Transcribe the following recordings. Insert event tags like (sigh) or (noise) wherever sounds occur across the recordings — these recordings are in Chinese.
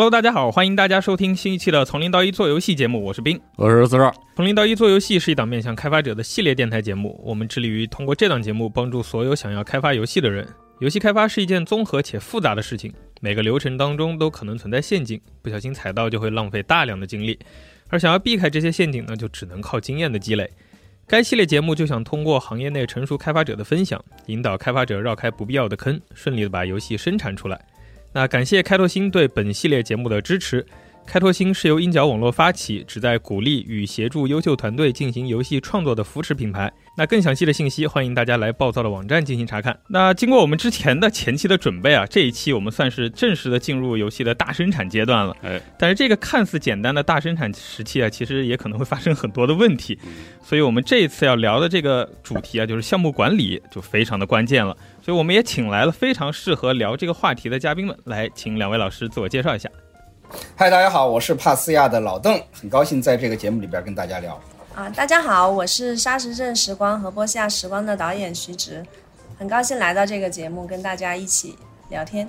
Hello，大家好，欢迎大家收听新一期的《从零到一做游戏》节目，我是冰，我是四十。从零到一做游戏是一档面向开发者的系列电台节目，我们致力于通过这档节目帮助所有想要开发游戏的人。游戏开发是一件综合且复杂的事情，每个流程当中都可能存在陷阱，不小心踩到就会浪费大量的精力。而想要避开这些陷阱呢，就只能靠经验的积累。该系列节目就想通过行业内成熟开发者的分享，引导开发者绕开不必要的坑，顺利的把游戏生产出来。那感谢开拓星对本系列节目的支持。开拓星是由鹰角网络发起，旨在鼓励与协助优秀团队进行游戏创作的扶持品牌。那更详细的信息，欢迎大家来暴躁的网站进行查看。那经过我们之前的前期的准备啊，这一期我们算是正式的进入游戏的大生产阶段了。哎，但是这个看似简单的大生产时期啊，其实也可能会发生很多的问题。所以我们这一次要聊的这个主题啊，就是项目管理，就非常的关键了。所以我们也请来了非常适合聊这个话题的嘉宾们，来请两位老师自我介绍一下。嗨，大家好，我是帕斯亚的老邓，很高兴在这个节目里边跟大家聊。啊，大家好，我是沙石镇时光和波西亚时光的导演徐直，很高兴来到这个节目跟大家一起聊天。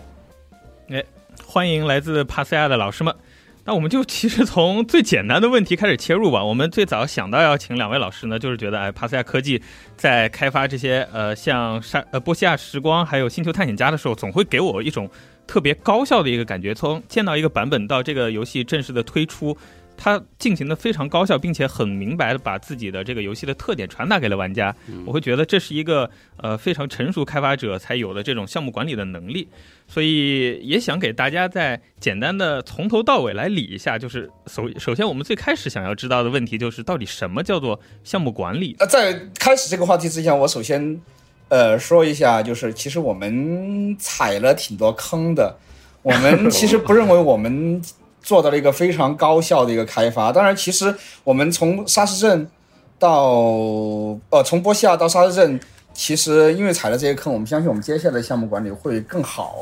哎，欢迎来自帕斯亚的老师们。那我们就其实从最简单的问题开始切入吧。我们最早想到要请两位老师呢，就是觉得哎，帕斯亚科技在开发这些呃像沙呃波西亚时光还有星球探险家的时候，总会给我一种。特别高效的一个感觉，从见到一个版本到这个游戏正式的推出，它进行的非常高效，并且很明白的把自己的这个游戏的特点传达给了玩家。我会觉得这是一个呃非常成熟开发者才有的这种项目管理的能力，所以也想给大家再简单的从头到尾来理一下。就是首首先我们最开始想要知道的问题就是到底什么叫做项目管理？呃，在开始这个话题之前，我首先。呃，说一下，就是其实我们踩了挺多坑的。我们其实不认为我们做到了一个非常高效的一个开发。当然，其实我们从沙石镇到呃，从波西亚到沙石镇，其实因为踩了这些坑，我们相信我们接下来的项目管理会更好。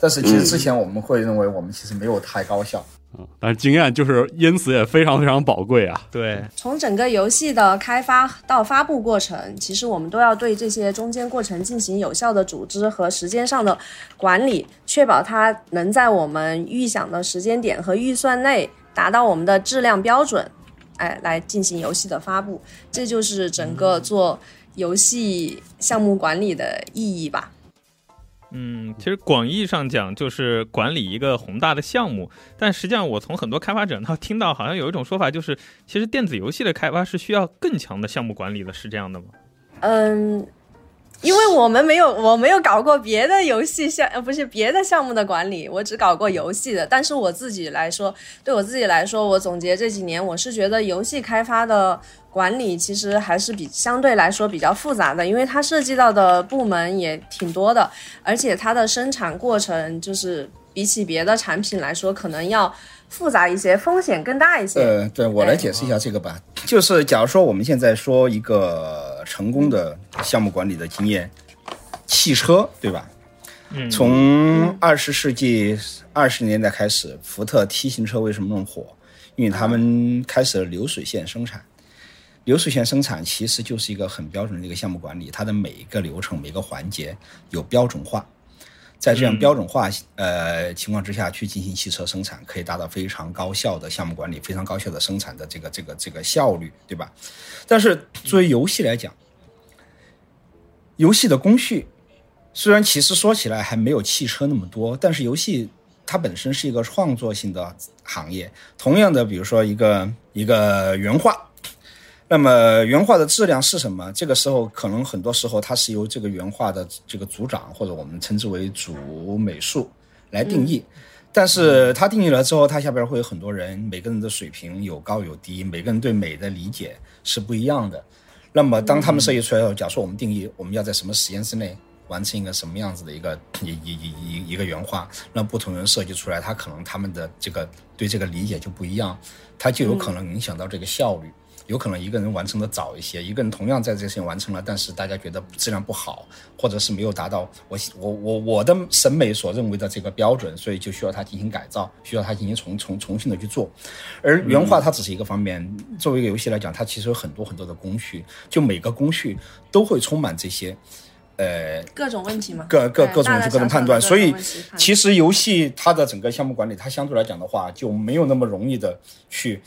但是其实之前我们会认为我们其实没有太高效。嗯，但是经验就是因此也非常非常宝贵啊。对，从整个游戏的开发到发布过程，其实我们都要对这些中间过程进行有效的组织和时间上的管理，确保它能在我们预想的时间点和预算内达到我们的质量标准，哎，来进行游戏的发布。这就是整个做游戏项目管理的意义吧。嗯，其实广义上讲就是管理一个宏大的项目，但实际上我从很多开发者那听到，好像有一种说法就是，其实电子游戏的开发是需要更强的项目管理的，是这样的吗？嗯。因为我们没有，我没有搞过别的游戏项，呃，不是别的项目的管理，我只搞过游戏的。但是我自己来说，对我自己来说，我总结这几年，我是觉得游戏开发的管理其实还是比相对来说比较复杂的，因为它涉及到的部门也挺多的，而且它的生产过程就是比起别的产品来说，可能要。复杂一些，风险更大一些。呃，对我来解释一下这个吧，就是假如说我们现在说一个成功的项目管理的经验，汽车，对吧？嗯。从二十世纪二十年代开始，福特 T 型车为什么那么火？因为他们开始了流水线生产。流水线生产其实就是一个很标准的一个项目管理，它的每一个流程、每个环节有标准化。在这样标准化呃情况之下去进行汽车生产，可以达到非常高效的项目管理，非常高效的生产的这个这个这个效率，对吧？但是作为游戏来讲，游戏的工序虽然其实说起来还没有汽车那么多，但是游戏它本身是一个创作性的行业。同样的，比如说一个一个原画。那么原画的质量是什么？这个时候可能很多时候它是由这个原画的这个组长或者我们称之为主美术来定义，但是他定义了之后，他下边会有很多人，每个人的水平有高有低，每个人对美的理解是不一样的。那么当他们设计出来后，假如说我们定义我们要在什么时间之内完成一个什么样子的一个一一一一一个原画，那不同人设计出来，他可能他们的这个对这个理解就不一样，他就有可能影响到这个效率。有可能一个人完成的早一些，一个人同样在这个事情完成了，但是大家觉得质量不好，或者是没有达到我我我我的审美所认为的这个标准，所以就需要他进行改造，需要他进行重重重新的去做。而原画它只是一个方面，作为一个游戏来讲，它其实有很多很多的工序，就每个工序都会充满这些。呃各种问题嘛，各各各种各种判断，所以其实游戏它的整个项目管理，它相对来讲的话就没有那么容易的去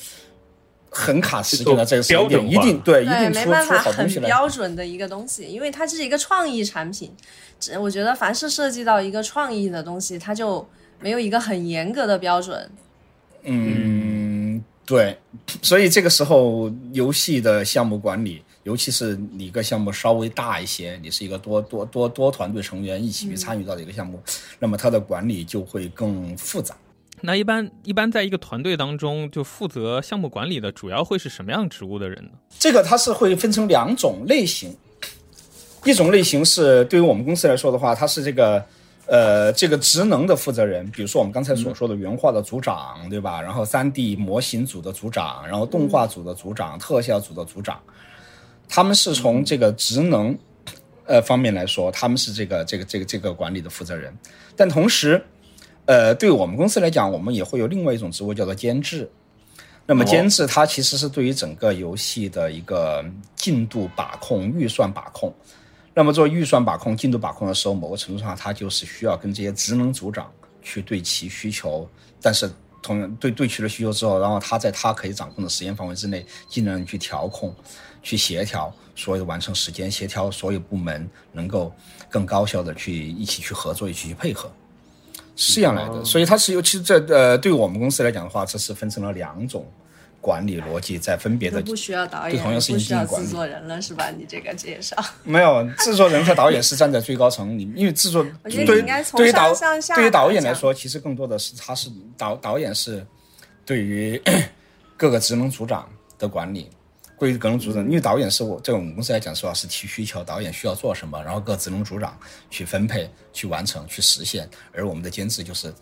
很卡时间的这个时间点，一标准化定对一对，定出出没办法很好东西来。标准的一个东西，因为它是一个创意产品。这我觉得凡是涉及到一个创意的东西，它就没有一个很严格的标准。嗯，对，所以这个时候游戏的项目管理，尤其是你一个项目稍微大一些，你是一个多多多多团队成员一起去参与到的一个项目，那么它的管理就会更复杂。那一般一般在一个团队当中，就负责项目管理的主要会是什么样职务的人呢？这个它是会分成两种类型，一种类型是对于我们公司来说的话，它是这个呃这个职能的负责人，比如说我们刚才所说的原画的组长，对吧？然后三 D 模型组的组长，然后动画组的组长，特效组的组长，他们是从这个职能呃方面来说，他们是这个这个这个这个管理的负责人，但同时。呃，对我们公司来讲，我们也会有另外一种职务叫做监制。那么监制它其实是对于整个游戏的一个进度把控、预算把控。那么做预算把控、进度把控的时候，某个程度上，它就是需要跟这些职能组长去对齐需求，但是同样对对齐了需求之后，然后他在他可以掌控的时间范围之内，尽量去调控、去协调所有的完成时间，协调所有部门能够更高效的去一起去合作、一起去配合。是这样来的，所以它是尤其这呃，对于我们公司来讲的话，这是分成了两种管理逻辑，在分别的都不需要导演，对同样事情不需要进行管理。制作人了，是吧？你这个介绍，没有制作人和导演是站在最高层，你因为制作对于你应该从对于导对于导演来说，其实更多的是他是导导演是对于 (coughs) 各个职能组长的管理。对于各种组长，因为导演是我在我们公司来讲，说是提需求，导演需要做什么，然后各职能组长去分配、去完成、去实现，而我们的监制就是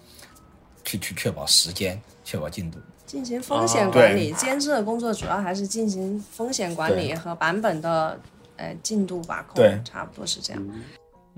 去去确保时间、确保进度。进行风险哦管理，监制的工作主要还是进行风险管理和版本的呃进度把控，对差不多是这样。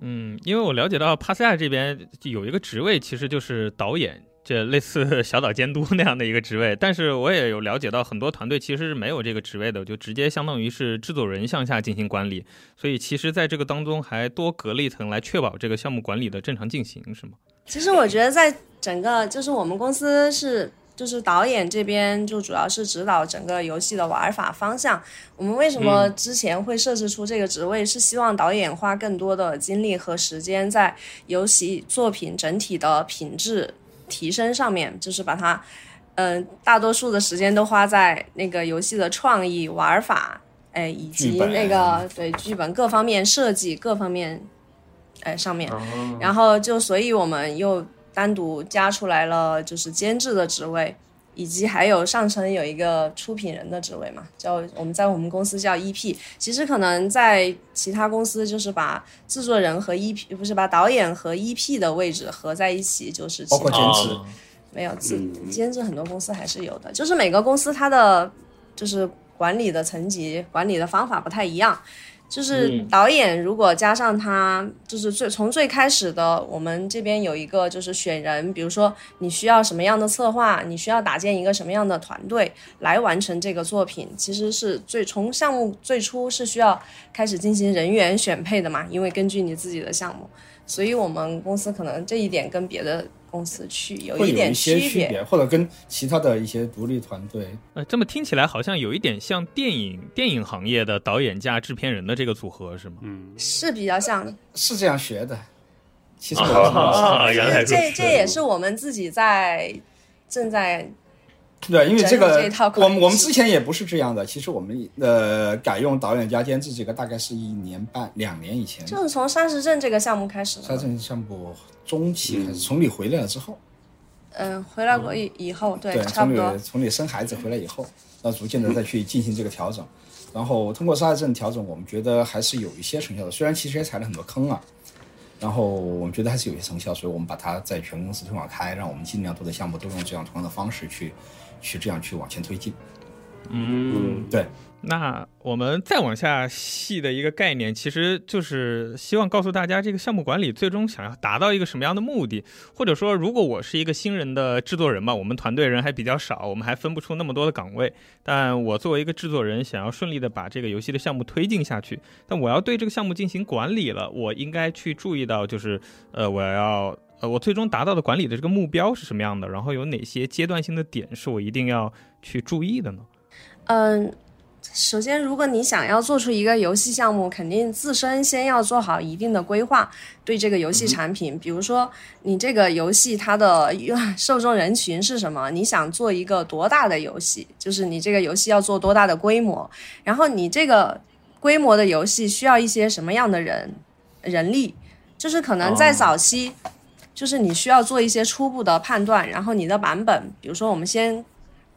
嗯，因为我了解到帕斯亚这边有一个职位，其实就是导演，这类似 (laughs) 小岛监督那样的一个职位。但是我也有了解到，很多团队其实是没有这个职位的，就直接相当于是制作人向下进行管理。所以其实在这个当中还多隔了一层来确保这个项目管理的正常进行，是吗？其实我觉得在整个就是我们公司是。就是导演这边就主要是指导整个游戏的玩法方向。我们为什么之前会设置出这个职位，是希望导演花更多的精力和时间在游戏作品整体的品质提升上面，就是把它，嗯、大多数的时间都花在那个游戏的创意、玩法，哎，以及那个对剧本各方面设计各方面，哎上面。然后就所以我们又单独加出来了，就是监制的职位，以及还有上层有一个出品人的职位嘛，叫我们在我们公司叫 EP。其实可能在其他公司就是把制作人和 EP 不是把导演和 EP 的位置合在一起，就是包括其他监制哦没有自嗯监制很多公司还是有的，就是每个公司它的就是管理的层级、管理的方法不太一样。就是嗯。导演如果加上他，就是最从最开始的，我们这边有一个就是选人，比如说你需要什么样的策划，你需要搭建一个什么样的团队来完成这个作品，其实是最从项目最初是需要开始进行人员选配的嘛，因为根据你自己的项目，所以我们公司可能这一点跟别的公司去有一点区区别，或者跟其他的一些独立团队。呃，这么听起来好像有一点像电影电影行业的导演加制片人的这个组合，是吗？嗯，是比较像。是这样学的。其实我啊，原来这这也是我们自己在正在对，因为这个我们我们之前也不是这样的。其实我们呃改用导演加监制这个大概是一年半两年以前，就是从沙石镇这个项目开始的沙石。镇项目中期开始，从你回来了之后，嗯，回来过以以后，对，对，从差不多你。从你生孩子回来以后，那逐渐的再去进行这个调整，然后通过沙石镇调整，我们觉得还是有一些成效的，虽然其实也踩了很多坑啊。然后我们觉得还是有些成效，所以我们把它在全公司推广开，让我们尽量多的项目都用这样同样的方式去，去这样去往前推进。嗯，对，那我们再往下细的一个概念，其实就是希望告诉大家，这个项目管理最终想要达到一个什么样的目的，或者说，如果我是一个新人的制作人嘛，我们团队人还比较少，我们还分不出那么多的岗位，但我作为一个制作人，想要顺利的把这个游戏的项目推进下去，但我要对这个项目进行管理了，我应该去注意到，就是呃，我要呃，我最终达到的管理的这个目标是什么样的，然后有哪些阶段性的点是我一定要去注意的呢？嗯，首先，如果你想要做出一个游戏项目，肯定自身先要做好一定的规划，对这个游戏产品，比如说你这个游戏它的 (laughs) 受众人群是什么，你想做一个多大的游戏，就是你这个游戏要做多大的规模，然后你这个规模的游戏需要一些什么样的人人力，就是可能在早期。就是你需要做一些初步的判断，然后你的版本，比如说我们先，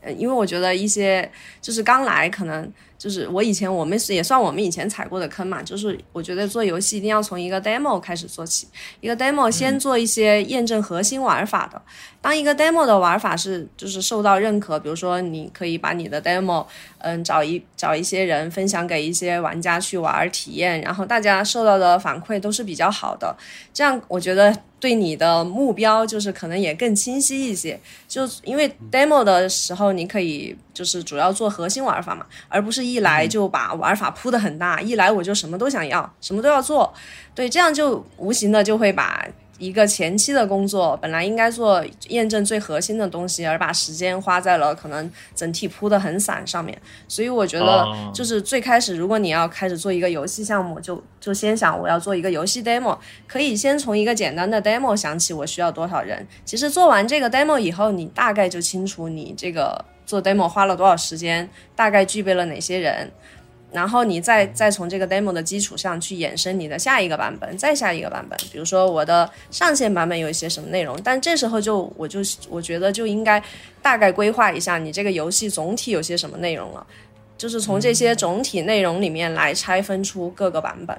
呃，因为我觉得一些就是刚来可能。就是我以前我们也算我们以前踩过的坑嘛，就是我觉得做游戏一定要从一个 demo 开始做起，一个 demo 先做一些验证核心玩法的。当一个 demo 的玩法是就是受到认可，比如说你可以把你的 demo，嗯，找一找一些人分享给一些玩家去玩体验，然后大家受到的反馈都是比较好的，这样我觉得对你的目标就是可能也更清晰一些。就因为 demo 的时候你可以就是主要做核心玩法嘛，而不是。一来就把玩法铺的很大，一来我就什么都想要，什么都要做，对，这样就无形的就会把一个前期的工作本来应该做验证最核心的东西，而把时间花在了可能整体铺的很散上面。所以我觉得，就是最开始如果你要开始做一个游戏项目，就就先想我要做一个游戏 demo，可以先从一个简单的 demo 想起，我需要多少人。其实做完这个 demo 以后，你大概就清楚你这个。做 demo 花了多少时间？大概具备了哪些人？然后你再再从这个 demo 的基础上去衍生你的下一个版本，再下一个版本。比如说我的上线版本有一些什么内容，但这时候就我就我觉得就应该大概规划一下你这个游戏总体有些什么内容了，就是从这些总体内容里面来拆分出各个版本，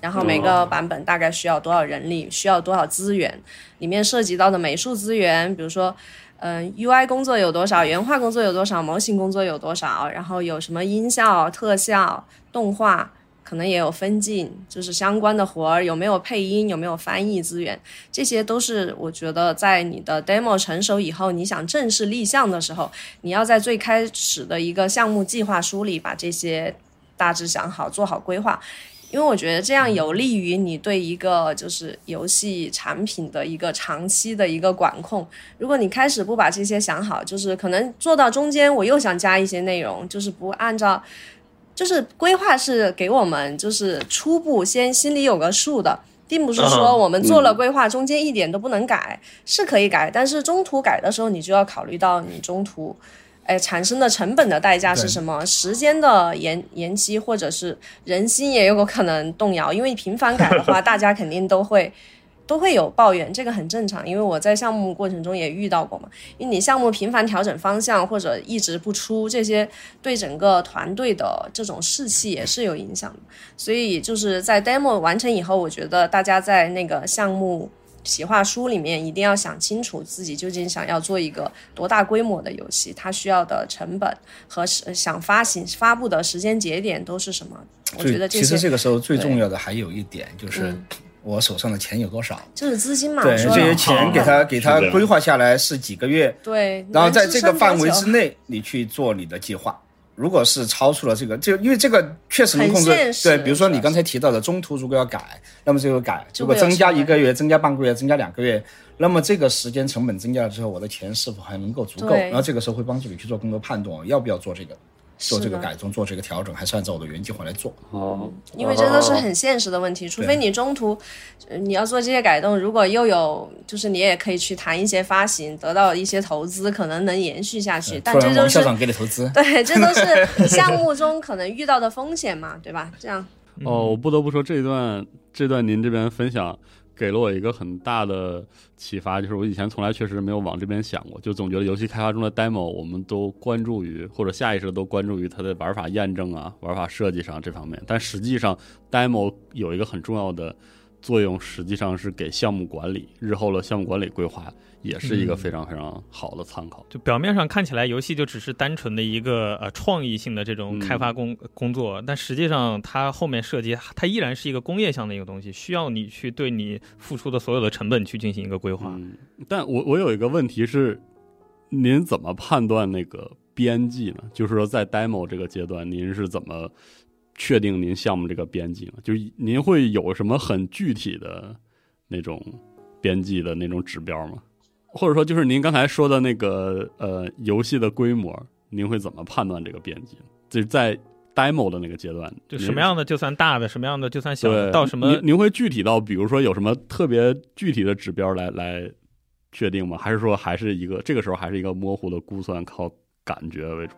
然后每个版本大概需要多少人力，需要多少资源，里面涉及到的美术资源，比如说。嗯，UI 工作有多少？原画工作有多少？模型工作有多少？然后有什么音效、特效、动画，可能也有分镜，就是相关的活儿有没有配音？有没有翻译资源？这些都是我觉得在你的 demo 成熟以后，你想正式立项的时候，你要在最开始的一个项目计划书里把这些大致想好，做好规划。因为我觉得这样有利于你对一个就是游戏产品的一个长期的一个管控。如果你开始不把这些想好，就是可能做到中间我又想加一些内容，就是不按照，就是规划是给我们就是初步先心里有个数的，并不是说我们做了规划中间一点都不能改，是可以改，但是中途改的时候你就要考虑到你中途。哎，产生的成本的代价是什么？时间的延延期，或者是人心也有可能动摇。因为频繁改的话，(laughs) 大家肯定都会都会有抱怨，这个很正常。因为我在项目过程中也遇到过嘛。因为你项目频繁调整方向，或者一直不出，这些对整个团队的这种士气也是有影响的。所以就是在 demo 完成以后，我觉得大家在那个项目。企划书里面一定要想清楚自己究竟想要做一个多大规模的游戏，它需要的成本和想发行发布的时间节点都是什么？我觉得其实这个时候最重要的还有一点就是我手上的钱有多少，就是资金嘛。对，这些钱给他给他规划下来是几个月，对，然后在这个范围之内你去做你的计划。如果是超出了这个，就因为这个确实能控制。对，比如说你刚才提到的中途如果要改，那么这个改，如果增加一个月、增加半个月、增加两个月，那么这个时间成本增加了之后，我的钱是否还能够足够？然后这个时候会帮助你去做更多判断，要不要做这个。做这个改动，做这个调整，还是按照我的原计划来做。哦，因为这都是很现实的问题，除非你中途你要做这些改动，如果又有，就是你也可以去谈一些发行，得到一些投资，可能能延续下去。但这都是校长给你投资。对，这都是 (laughs) 项目中可能遇到的风险嘛，对吧？这样。哦，我不得不说这一段，这段您这边分享。给了我一个很大的启发，就是我以前从来确实没有往这边想过，就总觉得游戏开发中的 demo 我们都关注于或者下意识都关注于它的玩法验证啊、玩法设计上这方面，但实际上 demo 有一个很重要的作用实际上是给项目管理日后的项目管理规划，也是一个非常非常好的参考。就表面上看起来，游戏就只是单纯的一个呃创意性的这种开发工、工作，但实际上它后面涉及，它依然是一个工业项的一个东西，需要你去对你付出的所有的成本去进行一个规划。嗯，但我我有一个问题是，您怎么判断那个边际呢？就是说，在 demo 这个阶段，您是怎么确定您项目这个边际呢？就是您会有什么很具体的那种边际的那种指标吗？或者说，就是您刚才说的那个呃游戏的规模，您会怎么判断这个边际？就是在 demo 的那个阶段，就什么样的就算大的，什么样的就算小的，到什么您您会具体到，比如说有什么特别具体的指标来来确定吗？还是说还是一个这个时候还是一个模糊的估算，靠感觉为主？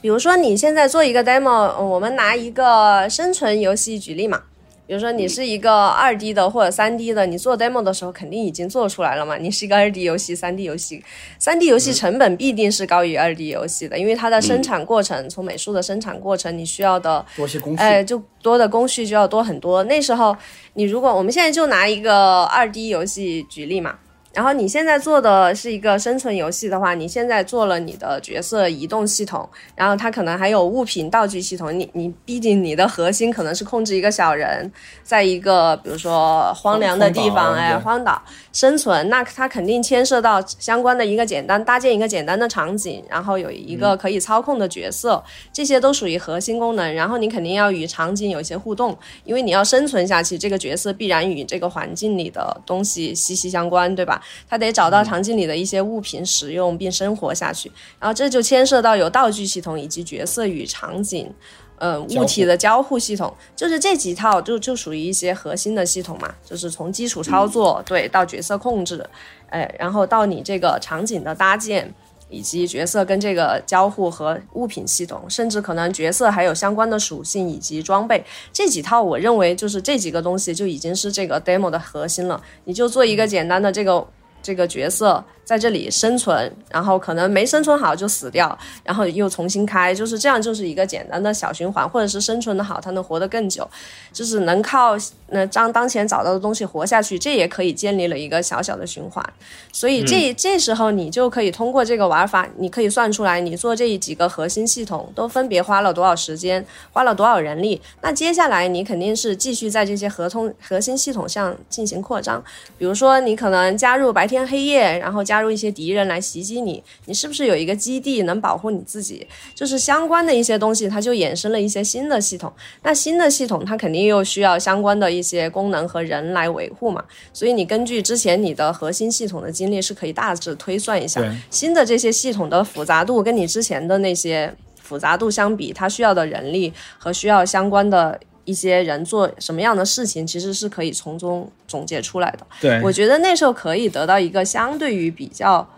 比如说你现在做一个 demo，呃我们拿一个生存游戏举例嘛。比如说你是一个二 D 的或者三 D 的，你做 demo 的时候肯定已经做出来了嘛。你是一个二 D 游戏、三 D 游戏，三 D 游戏成本必定是高于二 D 游戏的，因为它的生产过程，从美术的生产过程，你需要的多些工序。哎，就多的工序就要多很多。那时候，你如果我们现在就拿一个二 D 游戏举例嘛，然后你现在做的是一个生存游戏的话，你现在做了你的角色移动系统，然后它可能还有物品道具系统。你你毕竟你的核心可能是控制一个小人，在一个比如说荒凉的地方，哎，荒岛生存，那它肯定牵涉到相关的一个简单搭建一个简单的场景，然后有一个可以操控的角色，这些都属于核心功能。然后你肯定要与场景有一些互动，因为你要生存下去，这个角色必然与这个环境里的东西息息相关，对吧？他得找到场景里的一些物品使用并生活下去，然后这就牵涉到有道具系统以及角色与场景。呃，物体的交互系统，就是这几套就就属于一些核心的系统嘛，就是从基础操作、对到角色控制，哎，然后到你这个场景的搭建，以及角色跟这个交互和物品系统，甚至可能角色还有相关的属性以及装备，这几套我认为就是这几个东西就已经是这个 demo 的核心了。你就做一个简单的这个这个角色在这里生存，然后可能没生存好就死掉，然后又重新开，就是这样，就是一个简单的小循环，或者是生存的好，它能活得更久，就是能靠那当当前找到的东西活下去，这也可以建立了一个小小的循环。所以这、这时候你就可以通过这个玩法，你可以算出来你做这几个核心系统都分别花了多少时间，花了多少人力。那接下来你肯定是继续在这些合同核心系统上进行扩张，比如说你可能加入白天黑夜，然后加入一些敌人来袭击你，你是不是有一个基地能保护你自己？就是相关的一些东西，它就衍生了一些新的系统。那新的系统它肯定又需要相关的一些功能和人来维护嘛，所以你根据之前你的核心系统的经历是可以大致推算一下新的这些系统的复杂度跟你之前的那些复杂度相比，它需要的人力和需要相关的。一些人做什么样的事情，其实是可以从中总结出来的。对，我觉得那时候可以得到一个相对于比较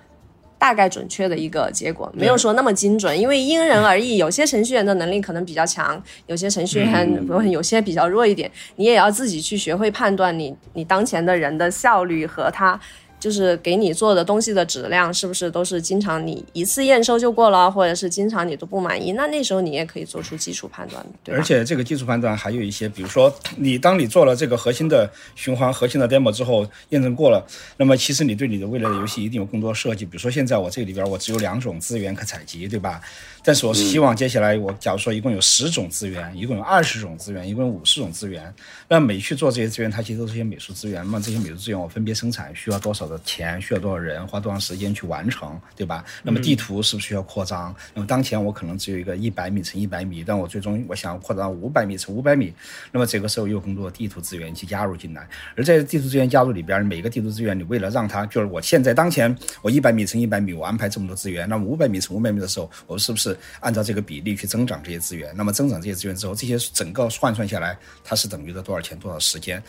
大概准确的一个结果，没有说那么精准，因为因人而异。有些程序员的能力可能比较强，有些程序员不有些比较弱一点，你也要自己去学会判断你你当前的人的效率和他。就是给你做的东西的质量是不是都是经常你一次验收就过了，或者是经常你都不满意？那那时候你也可以做出基础判断，对？而且这个基础判断还有一些，比如说你当你做了这个核心的循环、核心的 demo 之后，验证过了，那么其实你对你的未来的游戏一定有更多设计。比如说现在我这里边我只有两种资源可采集，对吧？但是我是希望接下来我假如说一共有十种资源，一共有二十种资源，一共有五十种资源，那每去做这些资源，它其实都是一些美术资源。那这些美术资源我分别生产需要多少少的钱，需要多少人，花多长时间去完成，对吧？那么地图是不是需要扩张？那么当前我可能只有一个一百米乘一百米，但我最终我想要扩张到五百米乘五百米，那么这个时候又有更多的地图资源去加入进来。而在地图资源加入里边，每个地图资源你为了让它就是我现在当前我一百米乘一百米，我安排这么多资源，那么五百米乘五百米的时候，我是不是按照这个比例去增长这些资源？那么增长这些资源之后，这些整个换算下来，它是等于的多少钱、多少时间？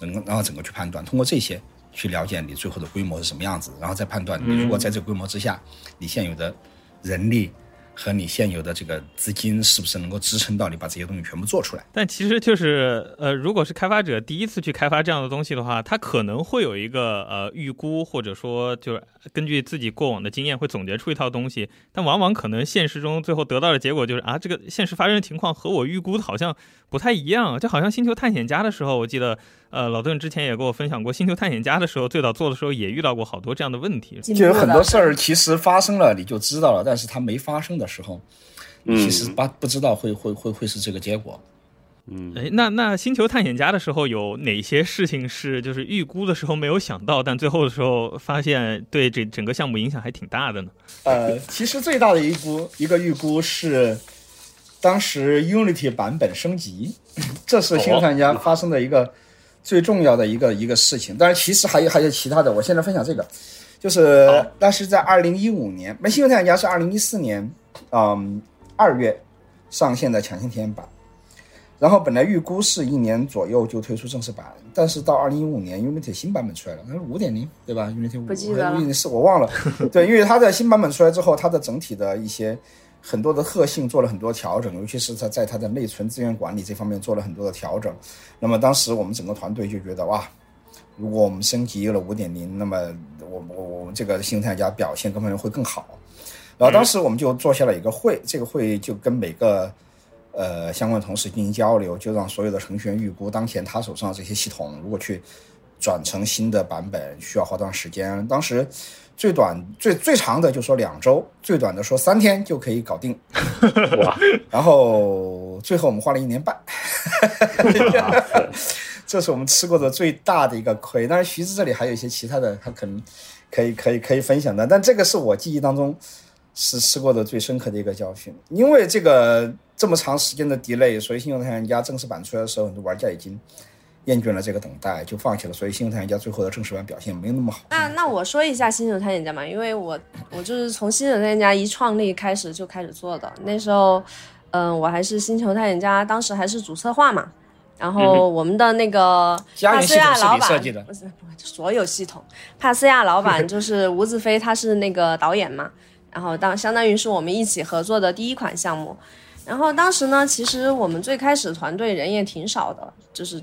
整个然后整个去判断，通过这些去了解你最后的规模是什么样子，然后再判断你如果在这个规模之下，你现有的人力和你现有的这个资金是不是能够支撑到你把这些东西全部做出来？但其实就是呃，如果是开发者第一次去开发这样的东西的话，他可能会有一个呃预估，或者说就是根据自己过往的经验会总结出一套东西，但往往可能现实中最后得到的结果就是啊，这个现实发生的情况和我预估的好像不太一样，就好像星球探险家的时候，我记得呃，老邓之前也跟我分享过《星球探险家》的时候，最早做的时候也遇到过好多这样的问题。就有很多事儿其实发生了你就知道了，但是它没发生的时候，其实不不知道会会会会是这个结果。嗯，哎，那那《星球探险家》的时候有哪些事情是就是预估的时候没有想到，但最后的时候发现对这整个项目影响还挺大的呢？(laughs) 呃，其实最大的一估一个预估是当时 Unity 版本升级，(laughs) 这是《星球探险家》发生的一个最重要的一个一个事情。当然，其实还有还有其他的，我现在分享这个，就是那是在二零一五年，那《星球探险家》是二零一四年，嗯，二月上线的抢先体验版。然后本来预估是一年左右就推出正式版，但是到二零一五年 Unity 新版本出来了，那是五点零对吧？Unity 五不记得了，Unity 四我忘了。对，因为它的新版本出来之后，它的整体的一些很多的特性做了很多调整，尤其是它在它的内存资源管理这方面做了很多的调整。那么当时我们整个团队就觉得哇，如果我们升级了五点零，那么我我我们这个新探家表现各方面会更好。然后当时我们就做下了一个会，这个会就跟每个呃相关同事进行交流，就让所有的程序员预估当前他手上这些系统，如果去转成新的版本需要花多长时间。当时最短最最长的就说两周，最短的说三天就可以搞定。(laughs) 哇，然后最后我们花了一年半，(laughs) 这是我们吃过的最大的一个亏。当然，徐子这里还有一些其他的，他可能可以可以可以分享的，但这个是我记忆当中是吃过的最深刻的一个教训。因为这个这么长时间的 delay，所以《信用探险家》正式版出来的时候，很多玩家已经厌倦了这个等待，就放弃了。所以《星球探险家》最后的正式版表现没有那么好。那那我说一下《星球探险家》嘛，因为我我就是从《星球探险家》一创立开始就开始做的，那时候，嗯，我还是《星球探险家》当时还是主策划嘛，然后我们的那个帕斯系统是亚老板你设计的不是不是所有系统，帕斯亚老板 (laughs) 就是吴子飞，他是那个导演嘛，然后当相当于是我们一起合作的第一款项目，然后当时呢，其实我们最开始团队人也挺少的，就是。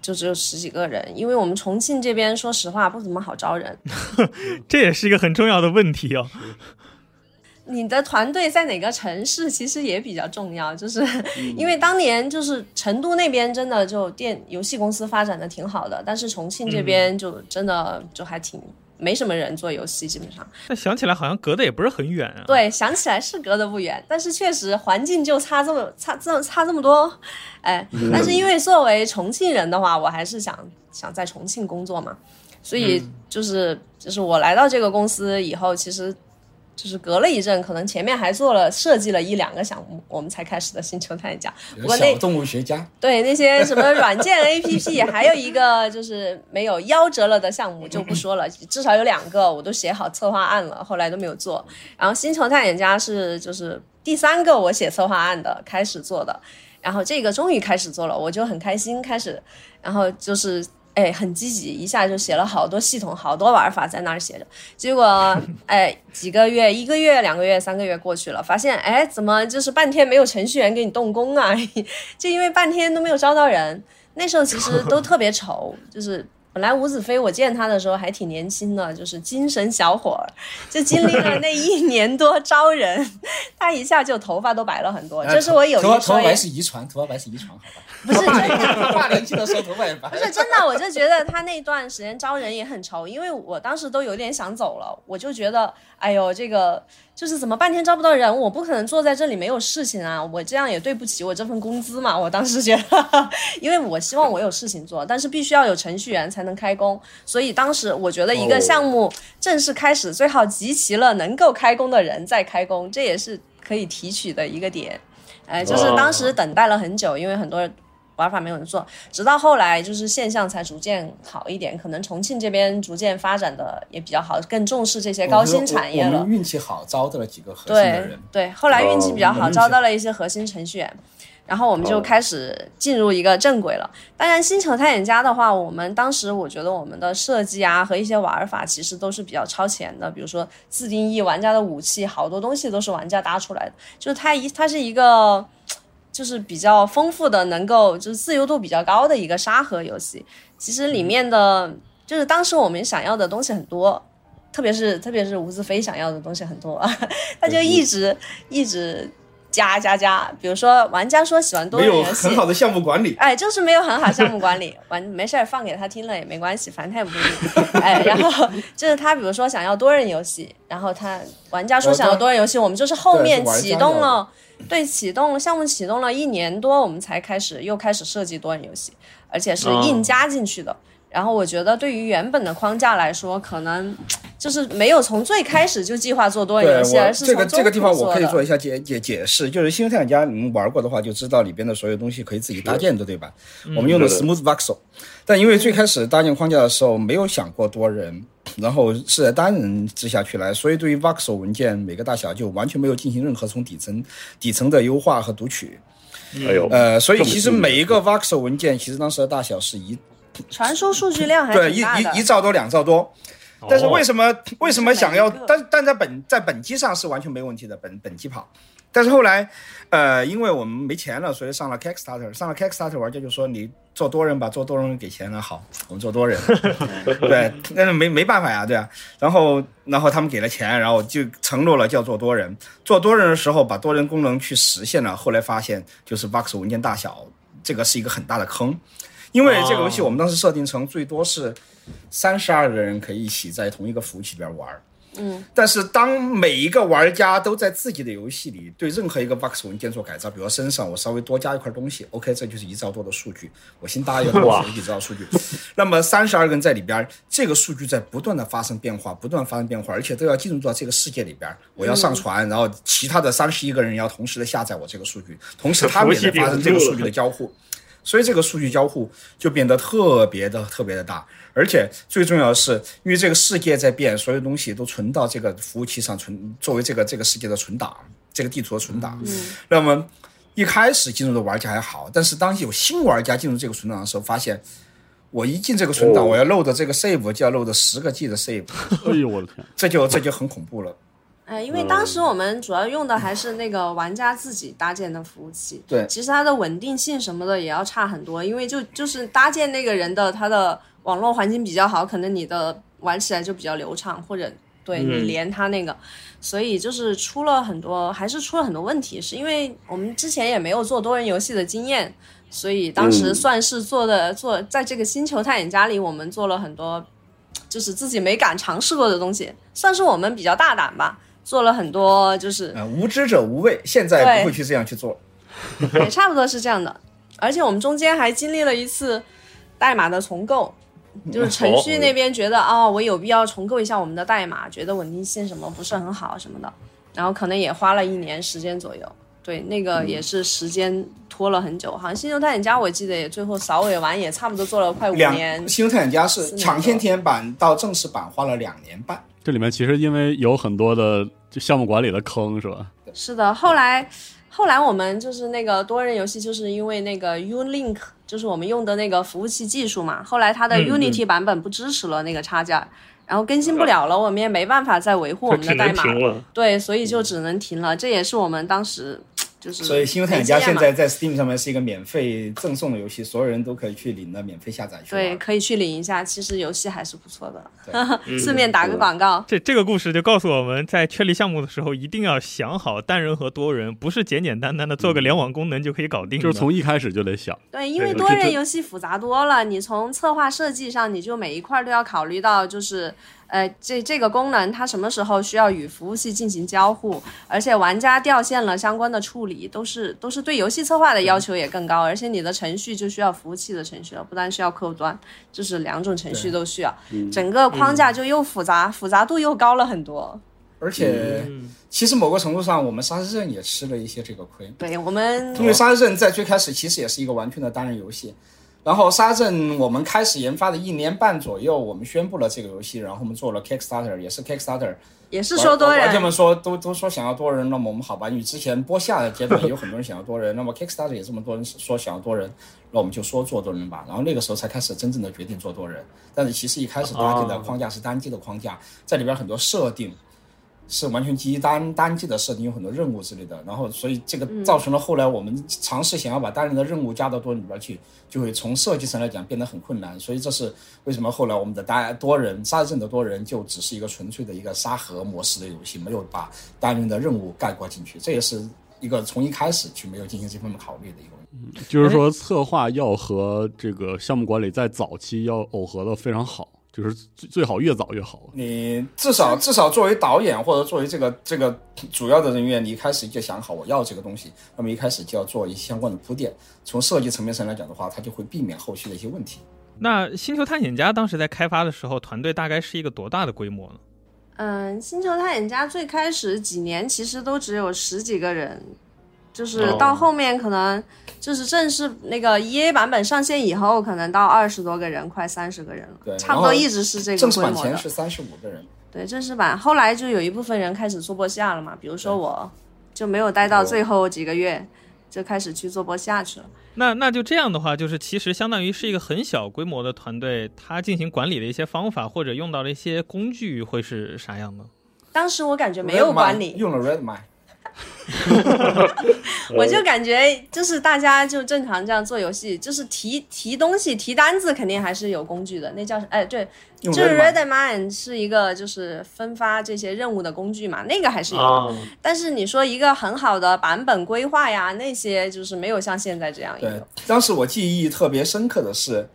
就只有十几个人，因为我们重庆这边说实话不怎么好招人，(laughs) 这也是一个很重要的问题哦。(laughs) 你的团队在哪个城市其实也比较重要，就是因为当年就是成都那边真的就电游戏公司发展的挺好的，但是重庆这边就真的就还挺没什么人做游戏，基本上。那想起来好像隔得也不是很远啊。对，想起来是隔得不远，但是确实环境就差这么差这差这么多，哎，但是因为作为重庆人的话，我还是想想在重庆工作嘛，所以就是就是我来到这个公司以后，其实就是隔了一阵，可能前面还做了设计了一两个项目，我们才开始的星球探险家。不过那小动物学家，对那些什么软件 APP，(laughs) 还有一个就是没有夭折了的项目就不说了，至少有两个我都写好策划案了，后来都没有做。然后星球探险家是就是第三个我写策划案的开始做的，然后这个终于开始做了，我就很开心，开始，然后就是。哎，很积极，一下就写了好多系统、好多玩法在那儿写着。结果，哎，几个月、一个月、两个月、三个月过去了，发现，哎，怎么就是半天没有程序员给你动工啊？(laughs) 就因为半天都没有招到人。那时候其实都特别愁，就是本来吴子飞我见他的时候还挺年轻的，就是精神小伙儿，就经历了那一年多招人，他一下就头发都白了很多。这是我有头发头发白是遗传，头发白是遗传，好吧？不是真的。大年轻的时候头发也白。不是真的，我就觉得他那段时间招人也很愁，因为我当时都有点想走了，我就觉得，哎呦，这个就是怎么半天招不到人，我不可能坐在这里没有事情啊，我这样也对不起我这份工资嘛。我当时觉得，(laughs) 因为我希望我有事情做，但是必须要有程序员才能开工，所以当时我觉得一个项目正式开始，最好集齐了能够开工的人再开工，这也是可以提取的一个点。哎，就是当时等待了很久，因为很多人玩法没有人做，直到后来就是现象才逐渐好一点，可能重庆这边逐渐发展的也比较好，更重视这些高新产业了我们。运气好，招到了几个核心的对人。对，后来运气比较好，招到了一些核心程序员，然后我们就开始进入一个正轨了。当然，星球探险家的话，我们当时我觉得我们的设计啊和一些玩法其实都是比较超前的，比如说自定义玩家的武器，好多东西都是玩家搭出来的，就是它一它是一个。就是比较丰富的，能够就是自由度比较高的一个沙盒游戏。其实里面的，就是当时我们想要的东西很多，特别是特别是吴子飞想要的东西很多，(laughs) 他就一直一直加加加，比如说玩家说喜欢多有人游戏很，好的项目管理。哎，就是没有很好项目管理，完没事儿放给他听了也没关系，反正他也不听。(laughs) 哎，然后 (laughs) 就是他比如说想要多人游戏，然后他玩家说想要多人游戏，我们就是后面启动了，对，启动了项目启动了一年多，我们才开始又开始设计多人游戏，而且是硬加进去的。然后我觉得对于原本的框架来说，可能就是没有从最开始就计划做多人游戏，而是这个这个地方我可以做一下解解解释，就是星球太阳家你们玩过的话就知道里边的所有东西可以自己搭建的，对吧？我们用的 Smooth Voxel，但因为最开始搭建框架的时候没有想过多人，然后是在单人之下去来，所以对于 Voxel 文件每个大小就完全没有进行任何从底层底层的优化和读取。哎呦，呃，所以其实每一个 Voxel 文件其实当时的大小是一传输数据量还对一挺大的。一一兆多两兆多。但是为什么、为什么想要？但但在本在本机上是完全没问题的，本本机跑。但是后来，呃，因为我们没钱了，所以上了 Kickstarter。上了 Kickstarter，玩家就说你做多人吧，做多人给钱那，好，我们做多人。(laughs) 对，但是没没办法呀，对啊。然后然后他们给了钱，然后就承诺了叫做多人。做多人的时候，把多人功能去实现了，后来发现就是 box 文件大小，这个是一个很大的坑。因为这个游戏我们当时设定成最多是三十二个人可以一起在同一个服务器里边玩。嗯，但是当每一个玩家都在自己的游戏里对任何一个 Vox 文件做改造，比如说身上我稍微多加一块东西，OK，这就是一兆多的数据，我新搭一个东哇西，一兆数据。(laughs) 那么三十二个人在里边，这个数据在不断的发生变化，不断发生变化，而且都要进入到这个世界里边。我要上传，然后其他的三十一个人要同时的下载我这个数据，同时他们也在发生这个数据的交互。所以这个数据交互就变得特别的特别的大，而且最重要的是，因为这个世界在变，所有东西都存到这个服务器上存，作为这个这个世界的存档，这个地图的存档。那么一开始进入的玩家还好，但是当有新玩家进入这个存档的时候，发现我一进这个存档，哦。我要 load 这个 save 就要 load 十个 G 的 save，哎呦我的天，这就这就很恐怖了。哎，因为当时我们主要用的还是那个玩家自己搭建的服务器，对。其实它的稳定性什么的也要差很多，因为就就是搭建那个人的他的网络环境比较好，可能你的玩起来就比较流畅，或者对你连他那个，所以就是出了很多，还是出了很多问题，是因为我们之前也没有做多人游戏的经验，所以当时算是做的、做在这个星球探险家里，我们做了很多就是自己没敢尝试过的东西，算是我们比较大胆吧。做了很多，就是呃，无知者无畏，现在不会去这样去做。也 (laughs) 差不多是这样的。而且我们中间还经历了一次代码的重构，就是程序那边觉得哦，我有必要重构一下我们的代码，觉得稳定性什么不是很好什么的，然后可能也花了一年时间左右。对，那个也是时间拖了很久，好像《星球探险家》我记得也最后扫尾完也差不多做了快五年《。星球探险家》是抢先体验版到正式版花了两年半。这里面其实因为有很多的就项目管理的坑是吧？是的，后来后来我们就是那个多人游戏，就是因为那个 Unlink，就是我们用的那个服务器技术嘛，后来它的嗯 Unity 版本不支持了那个插件，然后更新不了了，我们也没办法再维护我们的代码，能停了。对，所以就只能停了。这也是我们当时就是所以《星球探险家现在在 Steam 上面是一个免费赠送的游戏，所有人都可以去领的免费下载去。对可以去领一下，其实游戏还是不错的，顺便打个广告。这这个故事就告诉我们在确立项目的时候，一定要想好单人和多人，不是简简单单的做个联网功能就可以搞定的。就是从一开始就得想，对，因为多人游戏复杂多了，你从策划设计上，你就每一块都要考虑到，就是呃，这这个功能它什么时候需要与服务器进行交互，而且玩家掉线了相关的处理，都是都是对游戏策划的要求也更高，而且你的程序就需要服务器的程序了，不单需要客户端，就是两种程序都需要，整个框架就又复杂，复杂度又高了很多。而且嗯其实某个程度上，我们沙之镇也吃了一些这个亏。对我们因为沙之镇在最开始其实也是一个完全的单人游戏，然后沙镇我们开始研发的一年半左右，我们宣布了这个游戏，然后我们做了 Kickstarter，也是 Kickstarter。也是说多玩家人，们说都都说想要多人，那么我们好吧，因为之前播下的阶段也有很多人想要多人，那么 Kickstarter 也这么多人说想要多人，那我们就说做多人吧。然后那个时候才开始真正的决定做多人，但是其实一开始搭建的框架是单机的框架，在里边很多设定。是完全基于单单机的设定，有很多任务之类的，然后所以这个造成了后来我们尝试想要把单人的任务加到多人里边去，就会从设计上来讲变得很困难，所以这是为什么后来我们的单多人杀阵的多人就只是一个纯粹的一个沙盒模式的游戏，没有把单人的任务概括进去，这也是一个从一开始就没有进行这方面考虑的一个问题。就是说策划要和这个项目管理在早期要耦合的非常好，就是最最好越早越好。你至少至少作为导演或者作为这个这个主要的人员，你一开始就想好我要这个东西，那么一开始就要做一些相关的铺垫。从设计层面上来讲的话，它就会避免后续的一些问题。那星球探险家当时在开发的时候，团队大概是一个多大的规模呢？嗯，星球探险家最开始几年其实都只有十几个人，就是哦到后面可能就是正式那个 EA 版本上线以后，可能到二十多个人，快三十个人对了，差不多一直是这个规模的。版前是三十五个人，对，正式版后来就有一部分人开始做播下了嘛，比如说我就没有待到最后几个月，就开始去做播下去了。那那就这样的话，就是其实相当于是一个很小规模的团队，它进行管理的一些方法或者用到的一些工具会是啥样的？当时我感觉没有管理，用了 Redmine，(laughs) 我就感觉就是大家就正常这样做游戏，就是提提东西、提单子，肯定还是有工具的。那叫哎对，就是 Redmine Redmine 是一个就是分发这些任务的工具嘛，那个还是有的。啊，但是你说一个很好的版本规划呀，那些就是没有像现在这样对有。，当时我记忆特别深刻的是，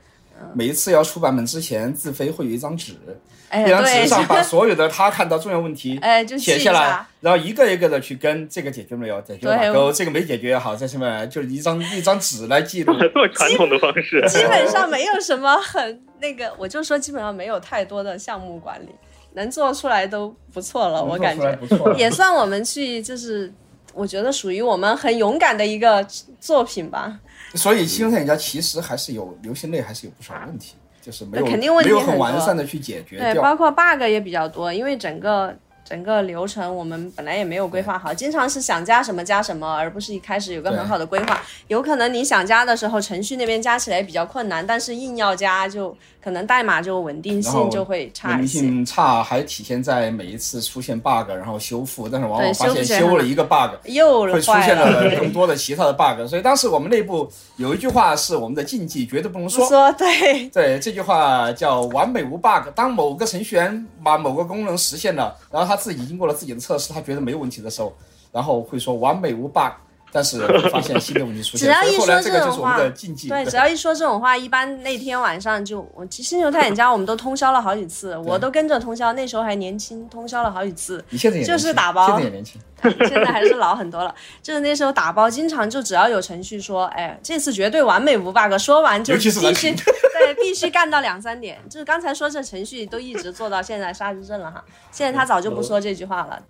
每一次要出版本之前，自飞会有一张纸，(laughs) 哎，这张对纸，上把所有的他看到重要问题 (laughs) 哎就写下来下，然后一个一个的去跟这个解决没有，解决了对马勾，这个没解决也好，在上面就是一张一张纸来记录。这 (laughs) 么传统的方式，(laughs) 基本上没有什么很那个，我就说基本上没有太多的项目管理，能做出来都不错了，我感觉。不错，也算我们去就是。我觉得属于我们很勇敢的一个作品吧，所以《星球探险家》其实还是有游戏内还是有不少问题，就是没有那肯定问题没有很很多完善的去解决对，包括 bug 也比较多，因为整个整个流程我们本来也没有规划好，经常是想加什么加什么，而不是一开始有个很好的规划。有可能你想加的时候，程序那边加起来比较困难，但是硬要加就可能代码就稳定性就会差稳定。性差还体现在每一次出现 bug，然后修复，但是往往发现修了一个 bug，又会出现了了，(laughs) 更多的其他的 bug。所以当时我们内部有一句话是我们的禁忌，绝对不能说。说对，对，这句话叫“完美无 bug”。当某个程序员把某个功能实现了，然后他自己经过了自己的测试，他觉得没有问题的时候，然后会说“完美无 bug”，但是发现新的问题出现。只要一说这种话。对，只要一说这种话，一般那天晚上就我其实星球探险家我们都通宵了好几次，我都跟着通宵，那时候还年轻，通宵了好几次。你现在也就是打包现在也年轻。现在还是老很多了。就是那时候打包，经常就只要有程序说，哎，这次绝对完美无 bug，说完就是必须对必须干到两三点。就是刚才说这程序都一直做到现在杀之阵了哈，现在他早就不说这句话了。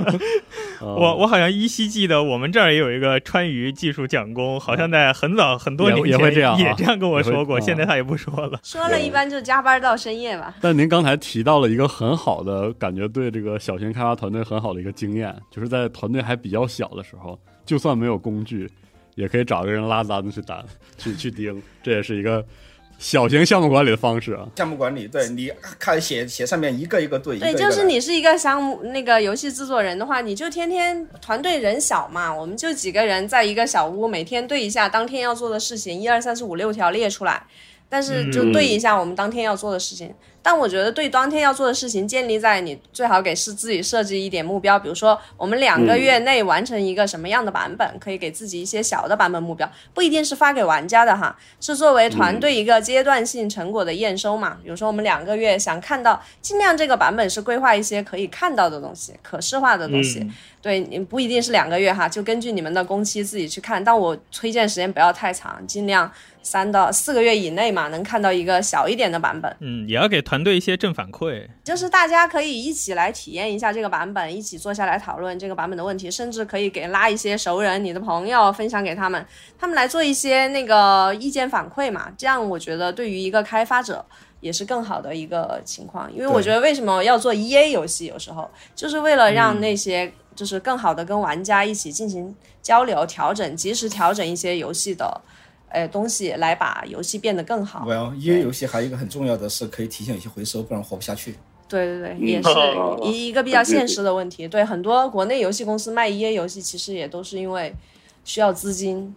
(laughs) 我我好像依稀记得我们这儿也有一个川渝技术讲工，好像在很早很多年前也会这样啊也这样跟我说过，现在他也不说了。说了一般就加班到深夜吧。但您刚才提到了一个很好的感觉，对这个小型开发团队很好的一个经验，就是在团队还比较小的时候，就算没有工具，也可以找个人拉单子去单，(laughs) 去去盯，这也是一个小型项目管理的方式啊。项目管理，对你看写写上面一个一个对，一个对，一个就是你是一个项目那个游戏制作人的话，你就天天团队人小嘛，我们就几个人在一个小屋，每天对一下当天要做的事情，一二三四五六条列出来，但是就对一下我们当天要做的事情。但我觉得对当天要做的事情，建立在你最好给是自己设置一点目标，比如说我们两个月内完成一个什么样的版本，可以给自己一些小的版本目标，不一定是发给玩家的哈，是作为团队一个阶段性成果的验收嘛。比如说我们两个月想看到，尽量这个版本是规划一些可以看到的东西，可视化的东西。对，你不一定是两个月哈，就根据你们的工期自己去看。但我推荐时间不要太长，尽量三到四个月以内嘛，能看到一个小一点的版本。嗯，也要给团队一些正反馈。就是大家可以一起来体验一下这个版本，一起坐下来讨论这个版本的问题，甚至可以给拉一些熟人、你的朋友分享给他们，他们来做一些那个意见反馈嘛。这样我觉得对于一个开发者也是更好的一个情况，因为我觉得为什么要做 E A 游戏，有时候就是为了让那些就是更好的跟玩家一起进行交流、调整，及时调整一些游戏的。呃，东西来把游戏变得更好。well，因为游戏还有一个很重要的是可以提醒有些回收，不然活不下去。对对对，也是 (laughs) 一一个比较现实的问题。对很多国内游戏公司卖 EA 游戏，其实也都是因为需要资金，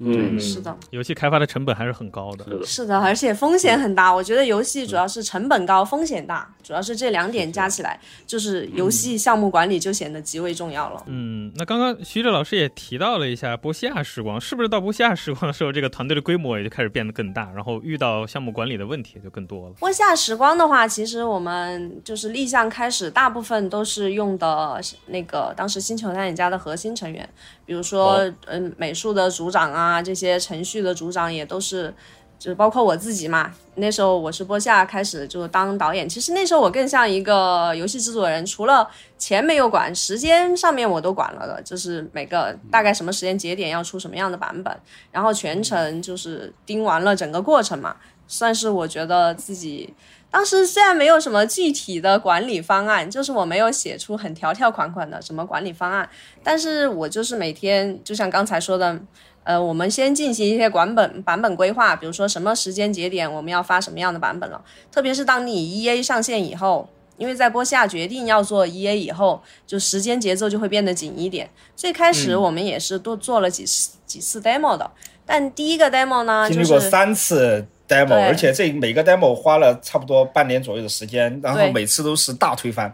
嗯，是的，游戏开发的成本还是很高的。是的，而且风险很大。我觉得游戏主要是成本高，风险大，主要是这两点加起来，就是游戏项目管理就显得极为重要了。嗯，那刚刚徐哲老师也提到了一下波西亚时光，是不是到波西亚时光的时候，这个团队的规模也就开始变得更大，然后遇到项目管理的问题也就更多了？波下时光的话，其实我们就是立项开始，大部分都是用的那个当时星球探险家的核心成员，比如说哦嗯、美术的组长啊，这些程序的组长也都是。就是包括我自己嘛，那时候我是播下开始就当导演。其实那时候我更像一个游戏制作人，除了钱没有管，时间上面我都管了的，就是每个大概什么时间节点要出什么样的版本，然后全程就是盯完了整个过程嘛，算是我觉得自己当时虽然没有什么具体的管理方案，就是我没有写出很条条款款的什么管理方案，但是我就是每天就像刚才说的。呃，我们先进行一些管本版本规划，比如说什么时间节点我们要发什么样的版本了。特别是当你 E A 上线以后，因为在波下决定要做 E A 以后，就时间节奏就会变得紧一点。最开始我们也是多做了几次、几次 demo 的，但第一个 demo 呢，经就是历过三次 demo，而且这每个 demo 花了差不多半年左右的时间，然后每次都是大推翻。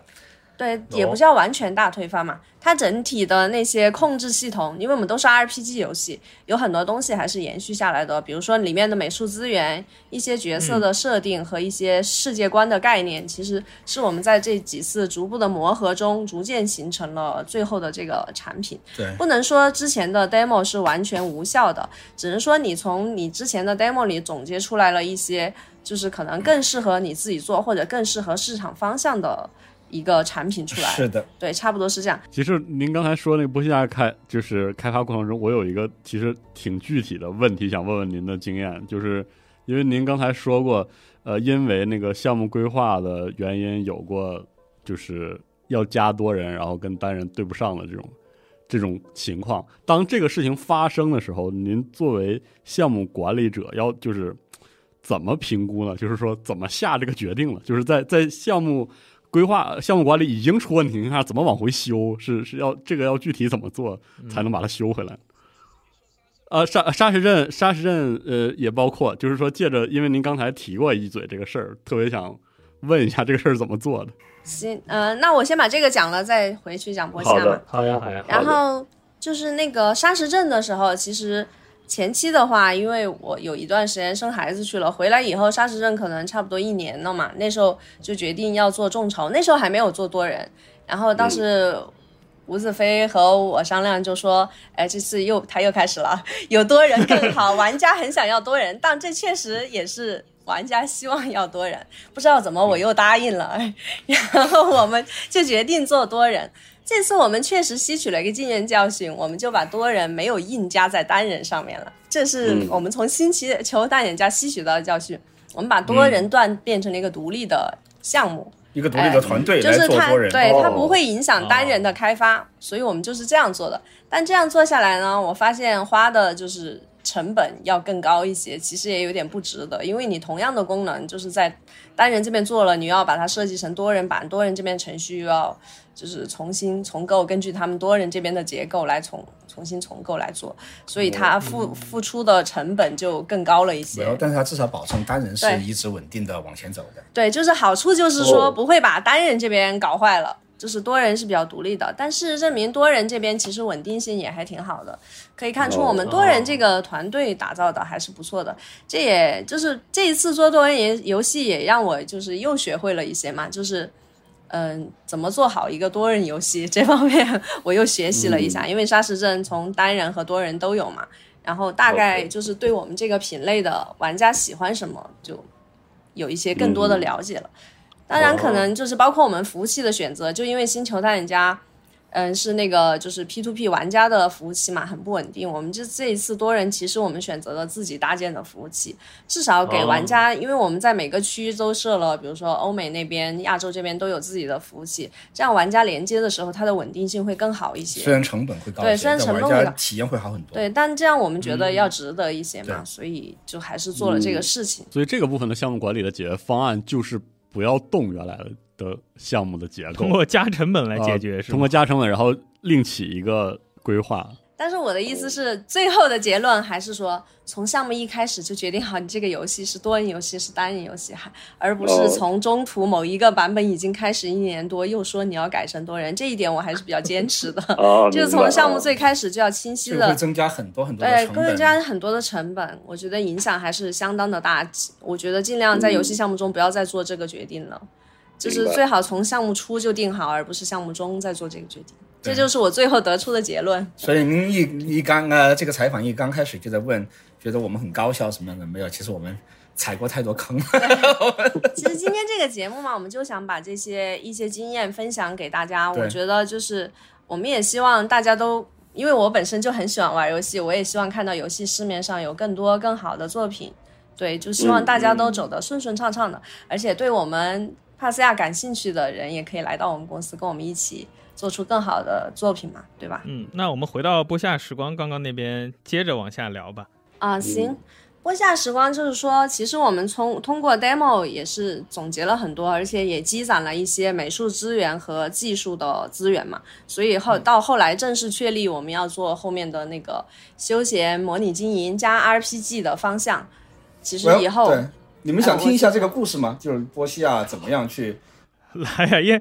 对，也不叫完全大推翻嘛。它整体的那些控制系统，因为我们都是 RPG 游戏，有很多东西还是延续下来的。比如说里面的美术资源、一些角色的设定和一些世界观的概念，其实是我们在这几次逐步的磨合中，逐渐形成了最后的这个产品。对不能说之前的 demo 是完全无效的，只能说你从你之前的 demo 里总结出来了一些，就是可能更适合你自己做，或者更适合市场方向的一个产品出来。是的，对，差不多是这样。其实您刚才说那个波西亚开就是开发过程中，我有一个其实挺具体的问题想问问您的经验，就是因为您刚才说过，呃，因为那个项目规划的原因，有过就是要加多人，然后跟单人对不上的这种这种情况。当这个事情发生的时候，您作为项目管理者，要就是怎么评估呢？就是说怎么下这个决定了？就是在在项目。规划项目管理已经出问题情况下，怎么往回修？是是要这个要具体怎么做才能把它修回来？呃，沙沙石镇沙石镇呃也包括，就是说借着，因为您刚才提过一嘴这个事儿，特别想问一下这个事儿怎么做的。行，呃，那我先把这个讲了，再回去讲波西亚嘛。好呀，好呀然后就是那个沙石镇的时候，其实前期的话，因为我有一段时间生孩子去了，回来以后沙石镇可能差不多一年了嘛，那时候就决定要做众筹，那时候还没有做多人，然后当时。吴子飞和我商量，就说：“哎，这次又他又开始了，有多人更好。玩家很想要多人，但这确实也是玩家希望要多人。不知道怎么我又答应了，(laughs) 然后我们就决定做多人。这次我们确实吸取了一个经验教训，我们就把多人没有硬加在单人上面了。这是嗯我们从新奇球大眼家吸取到的教训。我们把多人段变成了一个独立的项目，一个独立的团队来就是它做多人。对哦它不会影响单人的开发，所以我们就是这样做的。但这样做下来呢，我发现花的就是成本要更高一些，其实也有点不值得，因为你同样的功能就是在单人这边做了，你要把它设计成多人版，多人这边程序又要就是重新重构，根据他们多人这边的结构来重重新重构来做，所以它付付出的成本就更高了一没些。有，但是它至少保证单人是一直稳定的往前走的。对，就是好处就是说哦不会把单人这边搞坏了，就是多人是比较独立的。但事实证明，多人这边其实稳定性也还挺好的，可以看出我们多人这个团队打造的还是不错的。这也就是这一次做多人游游戏，也让我就是又学会了一些嘛，就是。嗯，怎么做好一个多人游戏 (laughs) 这方面，我又学习了一下。因为沙石镇从单人和多人都有嘛，然后大概就是对我们这个品类的玩家喜欢什么，就有一些更多的了解了。当然，可能就是包括我们服务器的选择，就因为星球探险家，嗯，是那个就是 P to P 玩家的服务器嘛，很不稳定。我们这这一次多人，其实我们选择了自己搭建的服务器，至少给玩家，因为我们在每个区域都设了，比如说欧美那边、亚洲这边都有自己的服务器，这样玩家连接的时候，它的稳定性会更好一些。虽然成本会高一些，对虽然成本会高体验会好很多。对，但这样我们觉得要值得一些嘛，对所以就还是做了这个事情。所以这个部分的项目管理的解决方案就是不要动原来的项目的结构通，过加成本来解决，是通过加成本，然后另起一个规划。但是我的意思是，最后的结论还是说，从项目一开始就决定好你这个游戏是多人游戏是单人游戏，还而不是哦从中途某一个版本已经开始一年多，又说你要改成多人，这一点我还是比较坚持的。(laughs) 哦，(laughs) 就是从项目哦最开始就要清晰的会增加很多很多的对，成会加。很多的成本，我觉得影响还是相当的大。我觉得尽量在游戏项目中不要再做这个决定了，就是最好从项目初就定好，而不是项目中再做这个决定。这就是我最后得出的结论。所以您一一刚呃，这个采访一刚开始就在问，觉得我们很高效什么样的？没有，其实我们踩过太多坑。其实今天这个节目嘛，我们就想把这些一些经验分享给大家。我觉得就是我们也希望大家都，因为我本身就很喜欢玩游戏，我也希望看到游戏市面上有更多更好的作品。对，就希望大家都走得顺顺畅畅的，而且对我们帕斯亚感兴趣的人，也可以来到我们公司，跟我们一起做出更好的作品嘛，对吧？嗯，那我们回到播下时光刚刚那边，接着往下聊吧。啊，行。播下时光就是说，其实我们从通过 demo 也是总结了很多，而且也积攒了一些美术资源和技术的资源嘛。所以后到后来正式确立我们要做后面的那个休闲模拟经营加 RPG 的方向。其实以后对，你们想呃听一下这个故事吗？就是波西亚怎么样去来呀、因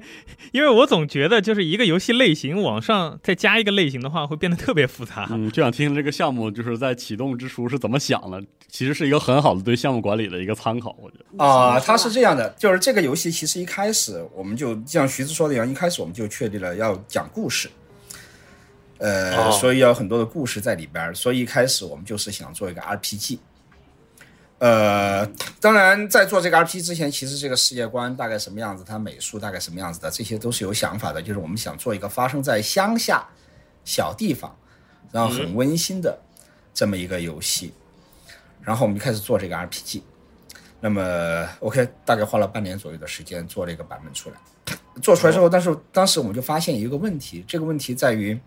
因为我总觉得就是一个游戏类型往上再加一个类型的话，会变得特别复杂。嗯，就想听听这个项目就是在启动之初是怎么想的，其实是一个很好的对项目管理的一个参考，我觉得。啊、嗯它是这样的，就是这个游戏其实一开始我们就像徐子说的一样，一开始我们就确立了要讲故事，呃，哦所以要有很多的故事在里边儿，所以一开始我们就是想做一个 RPG。呃，当然，在做这个 RPG 之前，其实这个世界观大概什么样子，它美术大概什么样子的，这些都是有想法的。就是我们想做一个发生在乡下小地方，然后很温馨的这么一个游戏。然后我们就开始做这个 RPG。那么 OK，大概花了半年左右的时间做了一个版本出来。做出来之后，但是当时我们就发现一个问题，这个问题在于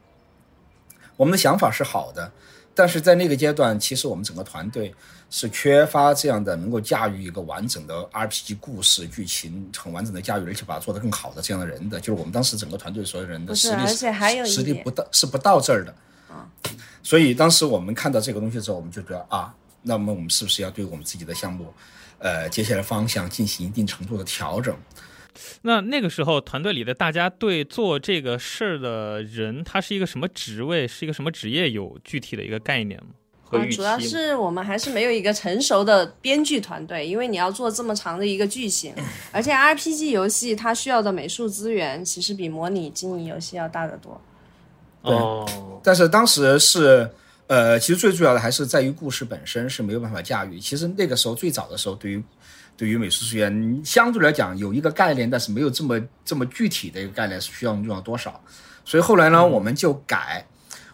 我们的想法是好的，但是在那个阶段，其实我们整个团队是缺乏这样的能够驾驭一个完整的 RPG 故事剧情，很完整的驾驭，而且把它做得更好的这样的人的，就是我们当时整个团队所有人的实力而且还有实力不到是不到这儿的。所以当时我们看到这个东西之后，我们就觉得啊，那么我们是不是要对我们自己的项目，呃，接下来方向进行一定程度的调整？那那个时候，团队里的大家对做这个事儿的人，他是一个什么职位，是一个什么职业，有具体的一个概念吗？和啊，预期主要是我们还是没有一个成熟的编剧团队，因为你要做这么长的一个剧情，(laughs) 而且 RPG 游戏它需要的美术资源其实比模拟经营游戏要大得多。哦，但是当时是，呃，其实最主要的还是在于故事本身是没有办法驾驭。其实那个时候最早的时候，对于对于美术资源相对来讲有一个概念，但是没有这么这么具体的一个概念是需要用到多少。所以后来呢，我们就改，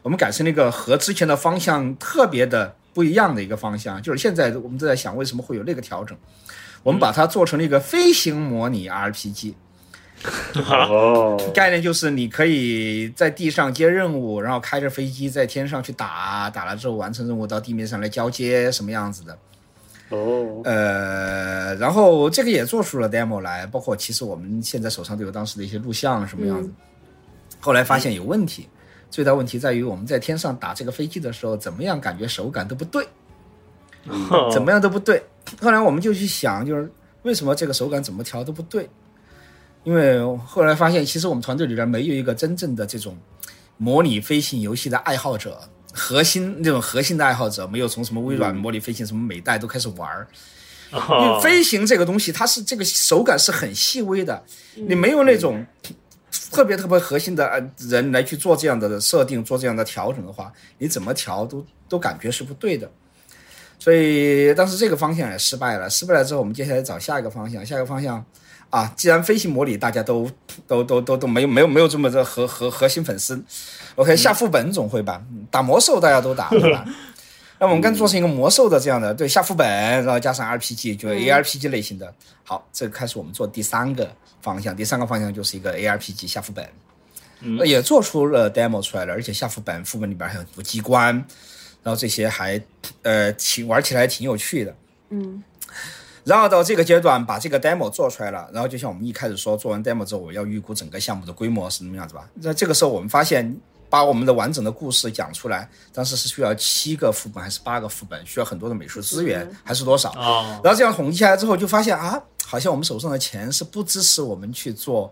我们改成了一个和之前的方向特别的不一样的一个方向，就是现在我们都在想为什么会有那个调整。我们把它做成了一个飞行模拟 RPG，哦，概念就是你可以在地上接任务，然后开着飞机在天上去打，打了之后完成任务到地面上来交接，什么样子的？哦，呃，然后这个也做出了 demo 来，包括其实我们现在手上都有当时的一些录像什么样子。后来发现有问题，最大问题在于我们在天上打这个飞机的时候，怎么样感觉手感都不对，怎么样都不对。后来我们就去想，就是为什么这个手感怎么调都不对？因为后来发现，其实我们团队里边没有一个真正的这种模拟飞行游戏的爱好者，核心那种核心的爱好者，没有从什么微软模拟飞行、什么美代都开始玩儿。因为哦，飞行这个东西，它是这个手感是很细微的，你没有那种特别特别核心的呃人来去做这样的设定、做这样的调整的话，你怎么调都都感觉是不对的。所以当时这个方向也失败了，失败了之后，我们接下来找下一个方向，下一个方向啊，既然飞行模拟大家都都都都都没有没有没有这么的核核核心粉丝，OK 下副本总会吧，打魔兽大家都打对吧？那我们干脆做成一个魔兽的这样的，对下副本，然后加上 RPG，就 ARPG 类型的。好，这个开始我们做第三个方向，第三个方向就是一个 ARPG 下副本，嗯也做出了 demo 出来了，而且下副本副本里边还有很多机关，然后这些还呃挺玩起来挺有趣的。嗯，然后到这个阶段，把这个 demo 做出来了，然后就像我们一开始说，做完 demo 之后，我要预估整个项目的规模是什么样子吧。那这个时候我们发现，把我们的完整的故事讲出来，当时是需要七个副本还是八个副本，需要很多的美术资源还是多少？哦，然后这样统计下来之后，就发现啊，好像我们手上的钱是不支持我们去做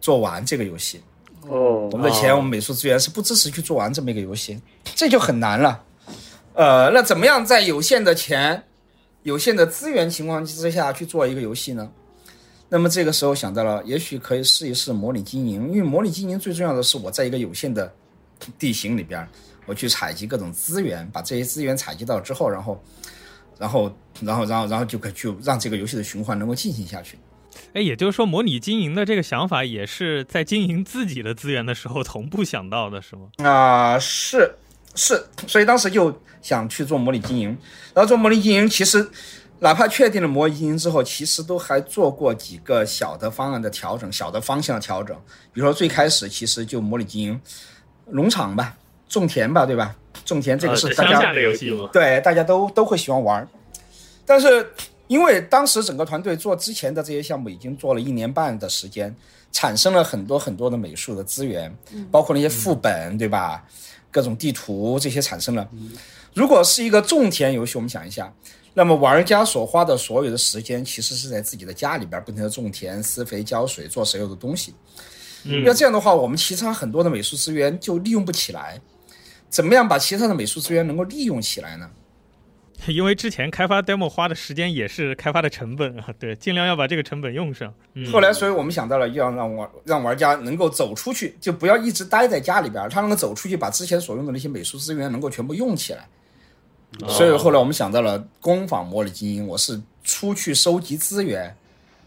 做完这个游戏。哦我们的钱，我们美术资源是不支持去做完这么一个游戏，这就很难了。呃，那怎么样在有限的钱、有限的资源情况之下去做一个游戏呢？那么这个时候想到了，也许可以试一试模拟经营，因为模拟经营最重要的是我在一个有限的地形里边，我去采集各种资源，把这些资源采集到之后，然后，然后，然后，然后，然后就可以去让这个游戏的循环能够进行下去。哎，也就是说，模拟经营的这个想法也是在经营自己的资源的时候同步想到的，是吗？啊、是是，所以当时就想去做模拟经营，然后做模拟经营，其实哪怕确定了模拟经营之后，其实都还做过几个小的方案的调整，小的方向的调整。比如说最开始其实就模拟经营农场吧，种田吧，对吧？种田这个啊是大家、这乡下的游戏嘛，对，大家都都会喜欢玩儿。但是因为当时整个团队做之前的这些项目已经做了一年半的时间，产生了很多很多的美术的资源，包括那些副本，对吧？各种地图这些产生了。如果是一个种田游戏，我们想一下，那么玩家所花的所有的时间，其实是在自己的家里边不停的种田、施肥、浇水、做所有的东西。嗯那这样的话，我们其他很多的美术资源就利用不起来。怎么样把其他的美术资源能够利用起来呢？(laughs) 因为之前开发 demo 花的时间也是开发的成本啊，(laughs) 对，尽量要把这个成本用上。嗯，后来，所以我们想到了要让玩让玩家能够走出去，就不要一直待在家里边儿，他能够走出去，把之前所用的那些美术资源能够全部用起来。所以后来我们想到了工坊模拟经营，我是出去收集资源，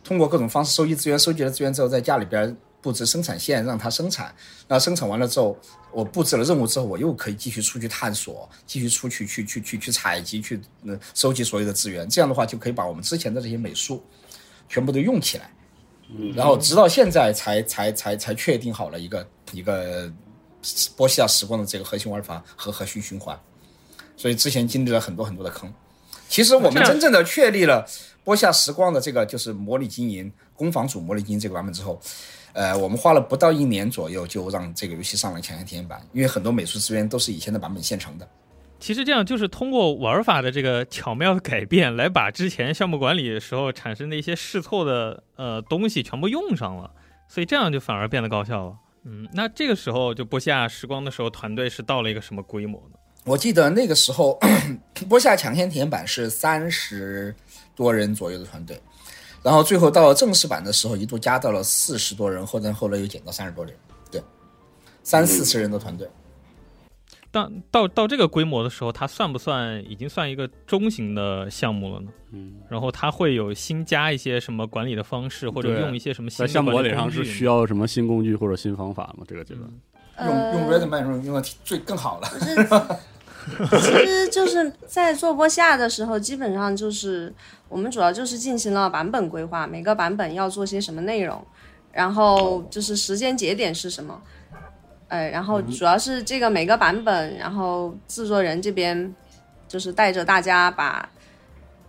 通过各种方式收集资源，收集了资源之后，在家里边布置生产线，让它生产。那生产完了之后，我布置了任务之后，我又可以继续出去探索，继续出去去去去去采集，去呃收集所有的资源。这样的话，就可以把我们之前的这些美术全部都用起来。然后直到现在才才才才确定好了一个一个波西亚时光的这个核心玩法和核心循环，所以之前经历了很多很多的坑。其实我们真正的确立了波下时光的这个就是模拟经营攻防组模拟经营这个版本之后，呃，我们花了不到一年左右就让这个游戏上了抢先体验版，因为很多美术资源都是以前的版本现成的。其实这样就是通过玩法的这个巧妙的改变，来把之前项目管理的时候产生的一些试错的呃东西全部用上了，所以这样就反而变得高效了。嗯，那这个时候就播下时光的时候，团队是到了一个什么规模呢？我记得那个时候，(coughs) 播下抢先体验版是三十多人左右的团队，然后最后到了正式版的时候，一度加到了四十多人，后来后来又减到三十多人，对，三四十人的团队。到到到这个规模的时候，它算不算已经算一个中型的项目了呢？嗯，然后它会有新加一些什么管理的方式，或者用一些什么新项目管理上是需要什么新工具或者新方法吗？这个阶段，用用呃 Redman 用用的最更好了。其实就是在做播下的时候，基本上就是我们主要就是进行了版本规划，每个版本要做些什么内容，然后就是时间节点是什么，呃，然后主要是这个每个版本，然后制作人这边就是带着大家把。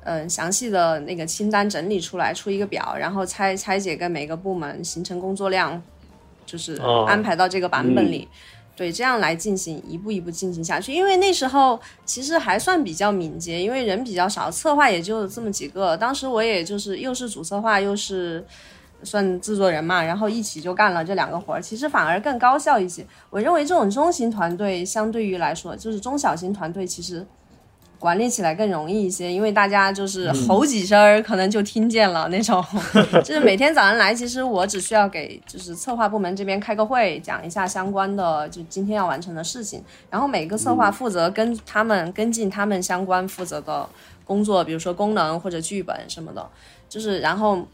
嗯，详细的那个清单整理出来，出一个表，然后拆拆解跟每个部门形成工作量，就是哦安排到这个版本里。对，这样来进行一步一步进行下去。因为那时候其实还算比较敏捷，因为人比较少，策划也就这么几个。当时我也就是又是主策划，又是算制作人嘛，然后一起就干了这两个活儿，其实反而更高效一些。我认为这种中型团队相对于来说，就是中小型团队其实。管理起来更容易一些，因为大家就是吼几声儿，可能就听见了那种。(laughs) 就是每天早上来，其实我只需要给就是策划部门这边开个会，讲一下相关的就今天要完成的事情，然后每个策划负责跟他们跟进他们相关负责的工作，比如说功能或者剧本什么的，就是然后。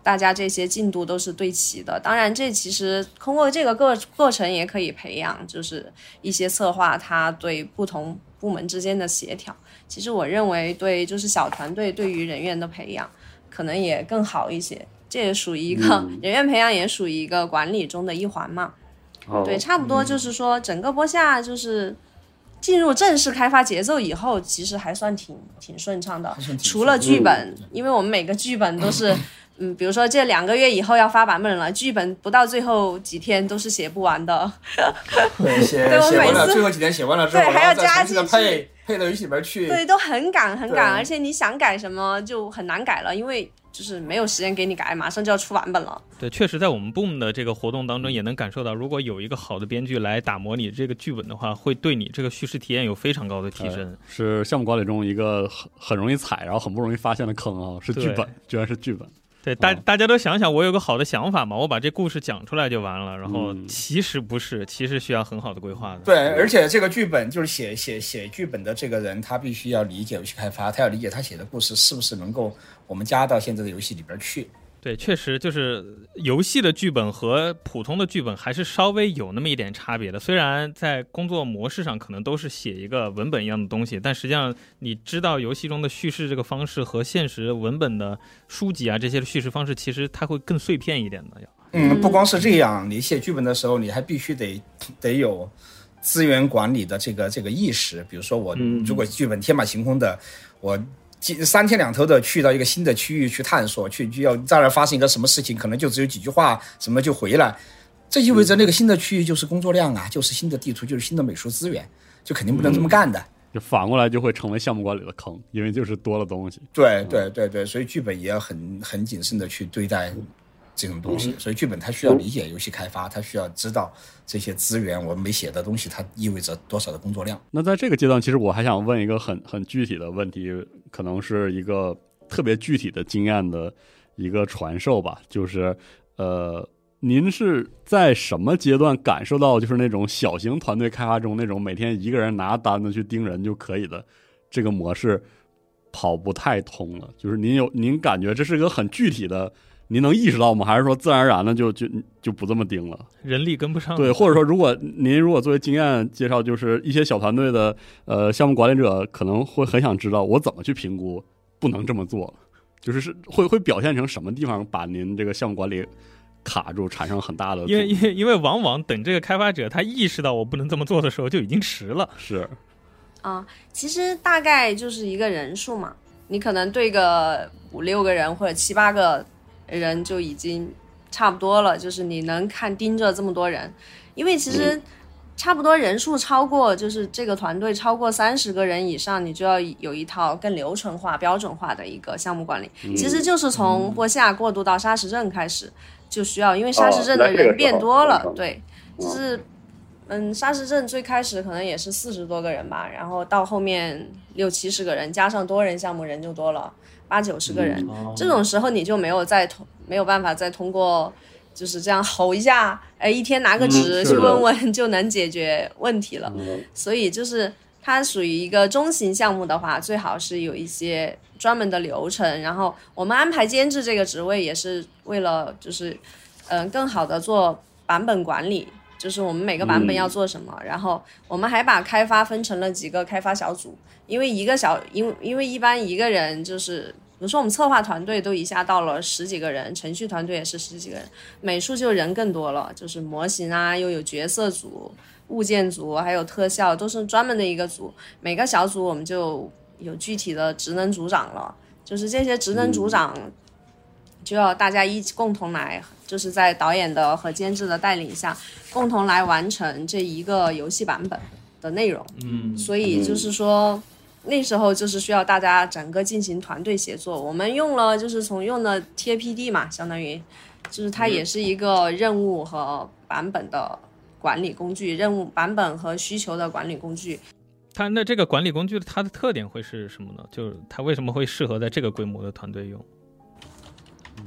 大家这些进度都是对齐的，当然，这其实通过这个过过程也可以培养，就是一些策划他对不同部门之间的协调。其实我认为对就是小团队对于人员的培养可能也更好一些，这也属于一个、(laughs) 人员培养，也属于一个管理中的一环嘛。哦对，差不多就是说整个播下就是进入正式开发节奏以后，其实还算挺挺顺畅的。除了剧本，因为我们每个剧本都是 (laughs) 嗯，比如说这两个月以后要发版本了，剧本不到最后几天都是写不完的。对，(laughs) 写对我写完了，每次最后几天写完了之后，对还要加进去配配到游戏里边去。对，都很赶很赶，而且你想改什么就很难改了，因为就是没有时间给你改，马上就要出版本了。对，确实在我们 Boom 的这个活动当中，也能感受到，如果有一个好的编剧来打磨你这个剧本的话，会对你这个叙事体验有非常高的提升。呃是项目管理中一个很很容易踩，然后很不容易发现的坑啊，是剧本，居然是剧本。对，大哦大家都想想，我有个好的想法嘛，我把这故事讲出来就完了。然后嗯其实不是，其实需要很好的规划的。对，而且这个剧本就是写写写剧本的这个人，他必须要理解游戏开发，他要理解他写的故事是不是能够我们加到现在的游戏里边去。对，确实就是游戏的剧本和普通的剧本还是稍微有那么一点差别的。虽然在工作模式上可能都是写一个文本一样的东西，但实际上你知道游戏中的叙事这个方式和现实文本的书籍啊这些的叙事方式，其实它会更碎片一点的。要嗯，不光是这样，你写剧本的时候，你还必须得得有资源管理的这个这个意识。比如说，我嗯如果剧本天马行空的，我几三天两头的去到一个新的区域去探索，去就要在那发生一个什么事情，可能就只有几句话，什么就回来。这意味着那个新的区域就是工作量啊，就是新的地图，就是新的美术资源，就肯定不能这么干的。就反过来就会成为项目管理的坑，因为就是多了东西。对对对对，所以剧本也要很很谨慎的去对待这种东西。所以剧本它需要理解游戏开发，它需要知道这些资源我们没写的东西，它意味着多少的工作量。那在这个阶段，其实我还想问一个很很具体的问题，可能是一个特别具体的经验的一个传授吧，就是呃，您是在什么阶段感受到就是那种小型团队开发中那种每天一个人拿单子去盯人就可以的这个模式跑不太通了？就是您有您感觉这是一个很具体的。您能意识到吗？还是说自然而然的就就就不这么盯了？人力跟不上。对，或者说，如果您如果作为经验介绍，就是一些小团队的呃项目管理者可能会很想知道，我怎么去评估不能这么做，就是是会会表现成什么地方把您这个项目管理卡住，产生很大的阻因为因为因为往往等这个开发者他意识到我不能这么做的时候，就已经迟了。是啊，其实大概就是一个人数嘛，你可能对个五六个人或者七八个人就已经差不多了，就是你能看盯着这么多人，因为其实差不多人数超过，就是这个团队超过三十个人以上，你就要有一套更流程化、标准化的一个项目管理。其实就是从波西亚过渡到沙石镇开始，就需要，因为沙石镇的人变多了，嗯对，就是。嗯，沙石镇最开始可能也是四十多个人吧，然后到后面六七十个人，加上多人项目人就多了八九十个人。哦这种时候你就没有再通没有办法再通过就是这样吼一下，哎，一天拿个纸去问问就能解决问题了。嗯 (laughs) 所以就是它属于一个中型项目的话，最好是有一些专门的流程。然后我们安排监制这个职位也是为了就是嗯、呃更好的做版本管理。就是我们每个版本要做什么，然后我们还把开发分成了几个开发小组，因为一个小，因为因为一般一个人就是，比如说我们策划团队都一下到了十几个人，程序团队也是十几个人，美术就人更多了，就是模型啊，又有角色组、物件组，还有特效，都是专门的一个组。每个小组我们就有具体的职能组长了，就是这些职能组长就要大家一起共同来，就是在导演的和监制的带领下，共同来完成这一个游戏版本的内容。嗯，所以就是说，那时候就是需要大家整个进行团队协作。我们用了就是从用的 TAPD 嘛，相当于就是它也是一个任务和版本的管理工具，任务版本和需求的管理工具。它那这个管理工具它的特点会是什么呢？就是它为什么会适合在这个规模的团队用？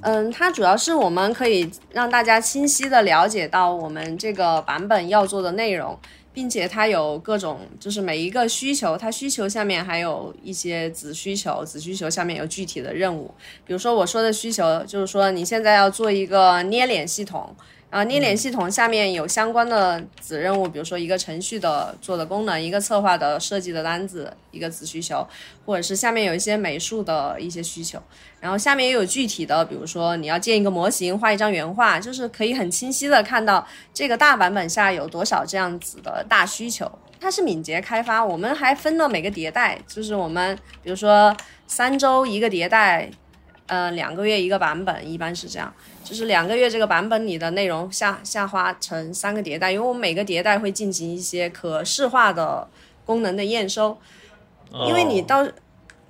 嗯，它主要是我们可以让大家清晰的了解到我们这个版本要做的内容，并且它有各种，就是每一个需求，它需求下面还有一些子需求，子需求下面有具体的任务。比如说我说的需求，就是说你现在要做一个捏脸系统。啊，捏脸系统下面有相关的子任务，比如说一个程序的做的功能，一个策划的设计的单子，一个子需求，或者是下面有一些美术的一些需求。然后下面也有具体的，比如说你要建一个模型，画一张原画，就是可以很清晰的看到这个大版本下有多少这样子的大需求。它是敏捷开发，我们还分了每个迭代，就是我们比如说三周一个迭代，呃两个月一个版本，一般是这样，就是两个月这个版本里的内容下下滑成三个迭代，因为我们每个迭代会进行一些可视化的功能的验收，因为你到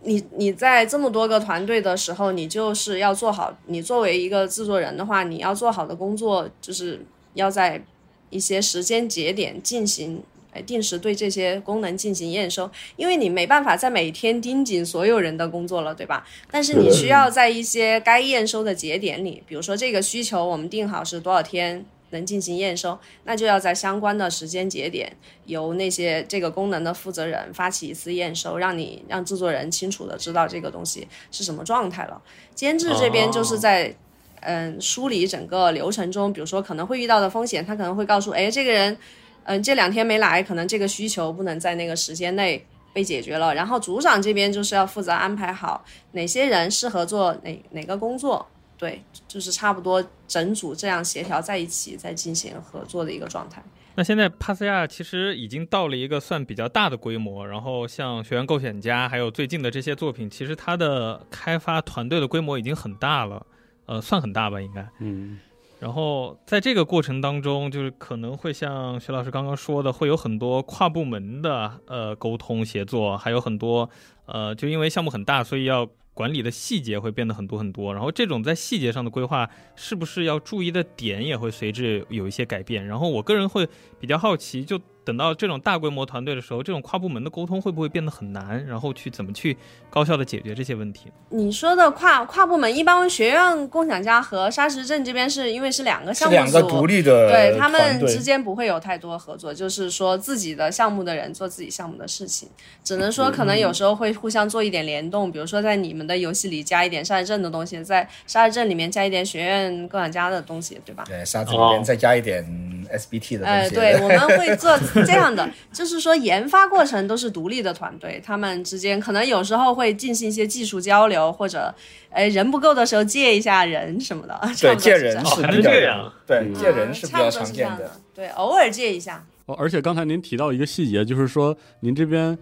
你你在这么多个团队的时候，你就是要做好，你作为一个制作人的话，你要做好的工作就是要在一些时间节点进行。哎，定时对这些功能进行验收，因为你没办法在每天盯紧所有人的工作了，对吧？但是你需要在一些该验收的节点里，比如说这个需求我们定好是多少天能进行验收，那就要在相关的时间节点由那些这个功能的负责人发起一次验收，让你让制作人清楚的知道这个东西是什么状态了。监制这边就是在。嗯，梳理整个流程中，比如说可能会遇到的风险，他可能会告诉，哎，这个人，嗯，这两天没来，可能这个需求不能在那个时间内被解决了。然后组长这边就是要负责安排好哪些人适合做哪哪个工作，对，就是差不多整组这样协调在一起，再进行合作的一个状态。那现在帕斯亚其实已经到了一个算比较大的规模，然后像《学员构选家》还有最近的这些作品，其实它的开发团队的规模已经很大了。呃，算很大吧，应该。嗯，然后在这个过程当中，就是可能会像徐老师刚刚说的，会有很多跨部门的呃沟通协作，还有很多呃，就因为项目很大，所以要管理的细节会变得很多很多。然后这种在细节上的规划，是不是要注意的点也会随之有一些改变？然后我个人会比较好奇，就。等到这种大规模团队的时候，这种跨部门的沟通会不会变得很难？然后去怎么去高效的解决这些问题？你说的跨跨部门，一般学院共享家和沙石镇这边是因为是两个项目两个独立的，对他们之间不会有太多合作，就是说自己的项目的人做自己项目的事情，只能说可能有时候会互相做一点联动，比如说在你们的游戏里加一点沙石镇的东西，在沙石镇里面加一点学院共享家的东西，对吧？对，沙子里面再加一点 SBT 的东西。呃，对，我们会做。这样的，就是说研发过程都是独立的团队，他们之间可能有时候会进行一些技术交流，或者，哎，人不够的时候借一下人什么的。(laughs) 对，借人是还是这样？对，借人是比较常见的。对，偶尔借一下。哦，而且刚才您提到一个细节，就是说您这边，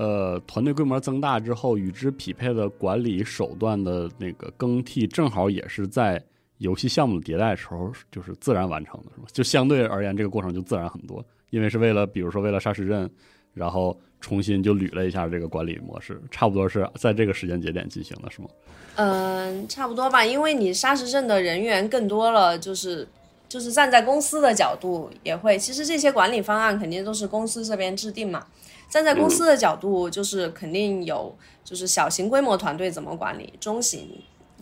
呃，团队规模增大之后，与之匹配的管理手段的那个更替，正好也是在游戏项目迭代的时候，就是自然完成的，是吧？就相对而言，这个过程就自然很多。因为是为了，比如说为了沙石镇，然后重新就捋了一下这个管理模式，差不多是在这个时间节点进行的，是吗？嗯，差不多吧。因为你沙石镇的人员更多了，就是就是站在公司的角度也会，其实这些管理方案肯定都是公司这边制定嘛。站在公司的角度，就是肯定有，就是小型规模团队怎么管理，中型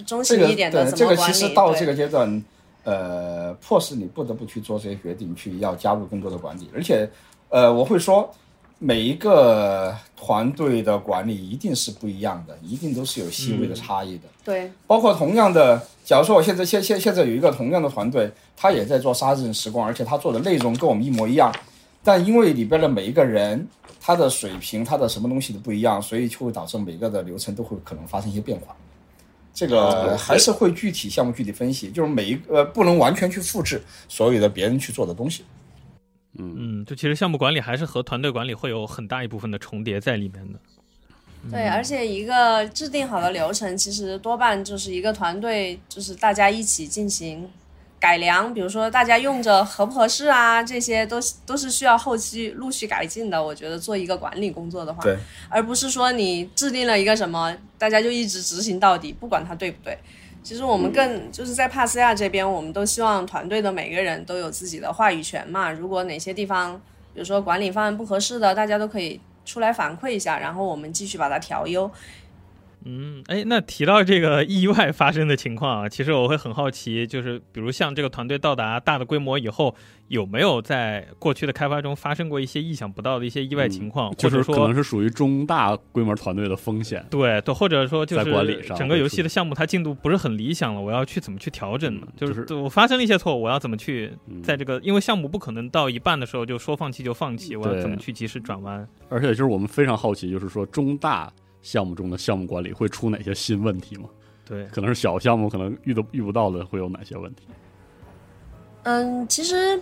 中型一点的怎么管理。这个其实到这个阶段。呃，迫使你不得不去做这些决定，去要加入更多的管理，而且，呃，我会说，每一个团队的管理一定是不一样的，一定都是有细微的差异的。对，包括同样的，假如说我现在现现现在有一个同样的团队，他也在做沙阵时光，而且他做的内容跟我们一模一样，但因为里边的每一个人他的水平，它的什么东西都不一样，所以就会导致每个的流程都会可能发生一些变化。这个还是会具体项目具体分析，就是每一个不能完全去复制所有的别人去做的东西。嗯嗯，就其实项目管理还是和团队管理会有很大一部分的重叠在里面的。对，而且一个制定好的流程，其实多半就是一个团队，就是大家一起进行。改良，比如说大家用着合不合适啊，这些都都是需要后期陆续改进的。我觉得做一个管理工作的话，对，而不是说你制定了一个什么，大家就一直执行到底，不管它对不对。其实我们更就是在帕斯亚这边，我们都希望团队的每个人都有自己的话语权嘛。如果哪些地方，比如说管理方案不合适的，大家都可以出来反馈一下，然后我们继续把它调优。嗯，哎，那提到这个意外发生的情况啊，其实我会很好奇，就是比如像这个团队到达大的规模以后，有没有在过去的开发中发生过一些意想不到的一些意外情况，或者说可能是属于中大规模团队的风险？对，对，或者说就是在管理上，整个游戏的项目它进度不是很理想了，我要去怎么去调整呢？就是我发生了一些错误，我要怎么去在这个，因为项目不可能到一半的时候就说放弃就放弃，我要怎么去及时转弯？而且就是我们非常好奇，就是说中大。项目中的项目管理会出哪些新问题吗？对，可能是小项目，可能遇到遇不到的会有哪些问题？嗯，其实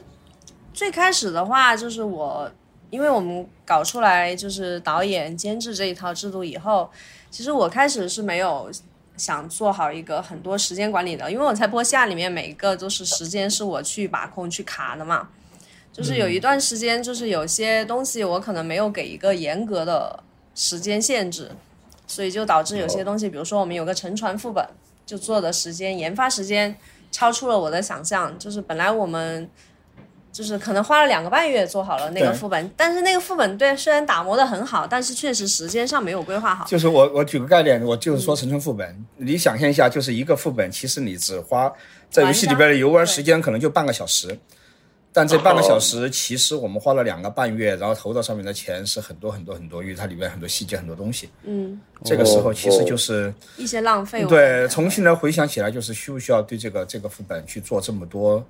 最开始的话，就是我，因为我们搞出来就是导演监制这一套制度以后，其实我开始是没有想做好一个很多时间管理的，因为我在播下里面每一个都是时间是我去把控去卡的嘛。就是有一段时间，就是有些东西我可能没有给一个严格的时间限制，所以就导致有些东西，比如说我们有个沉船副本，就做的时间研发时间超出了我的想象，就是本来我们。就是可能花了两个半月做好了那个副本，但是那个副本对虽然打磨的很好，但是确实时间上没有规划好。就是我我举个概念，我就是说沉船副本，你想象一下，就是一个副本，其实你只花在游戏里边的游玩时间可能就半个小时，但这半个小时其实我们花了两个半月，然后投到上面的钱是很多很多很多，因为它里面很多细节很多东西，嗯，这个时候其实就是一些浪费。对，重新来回想起来，就是需不需要对这个这个副本去做这么多，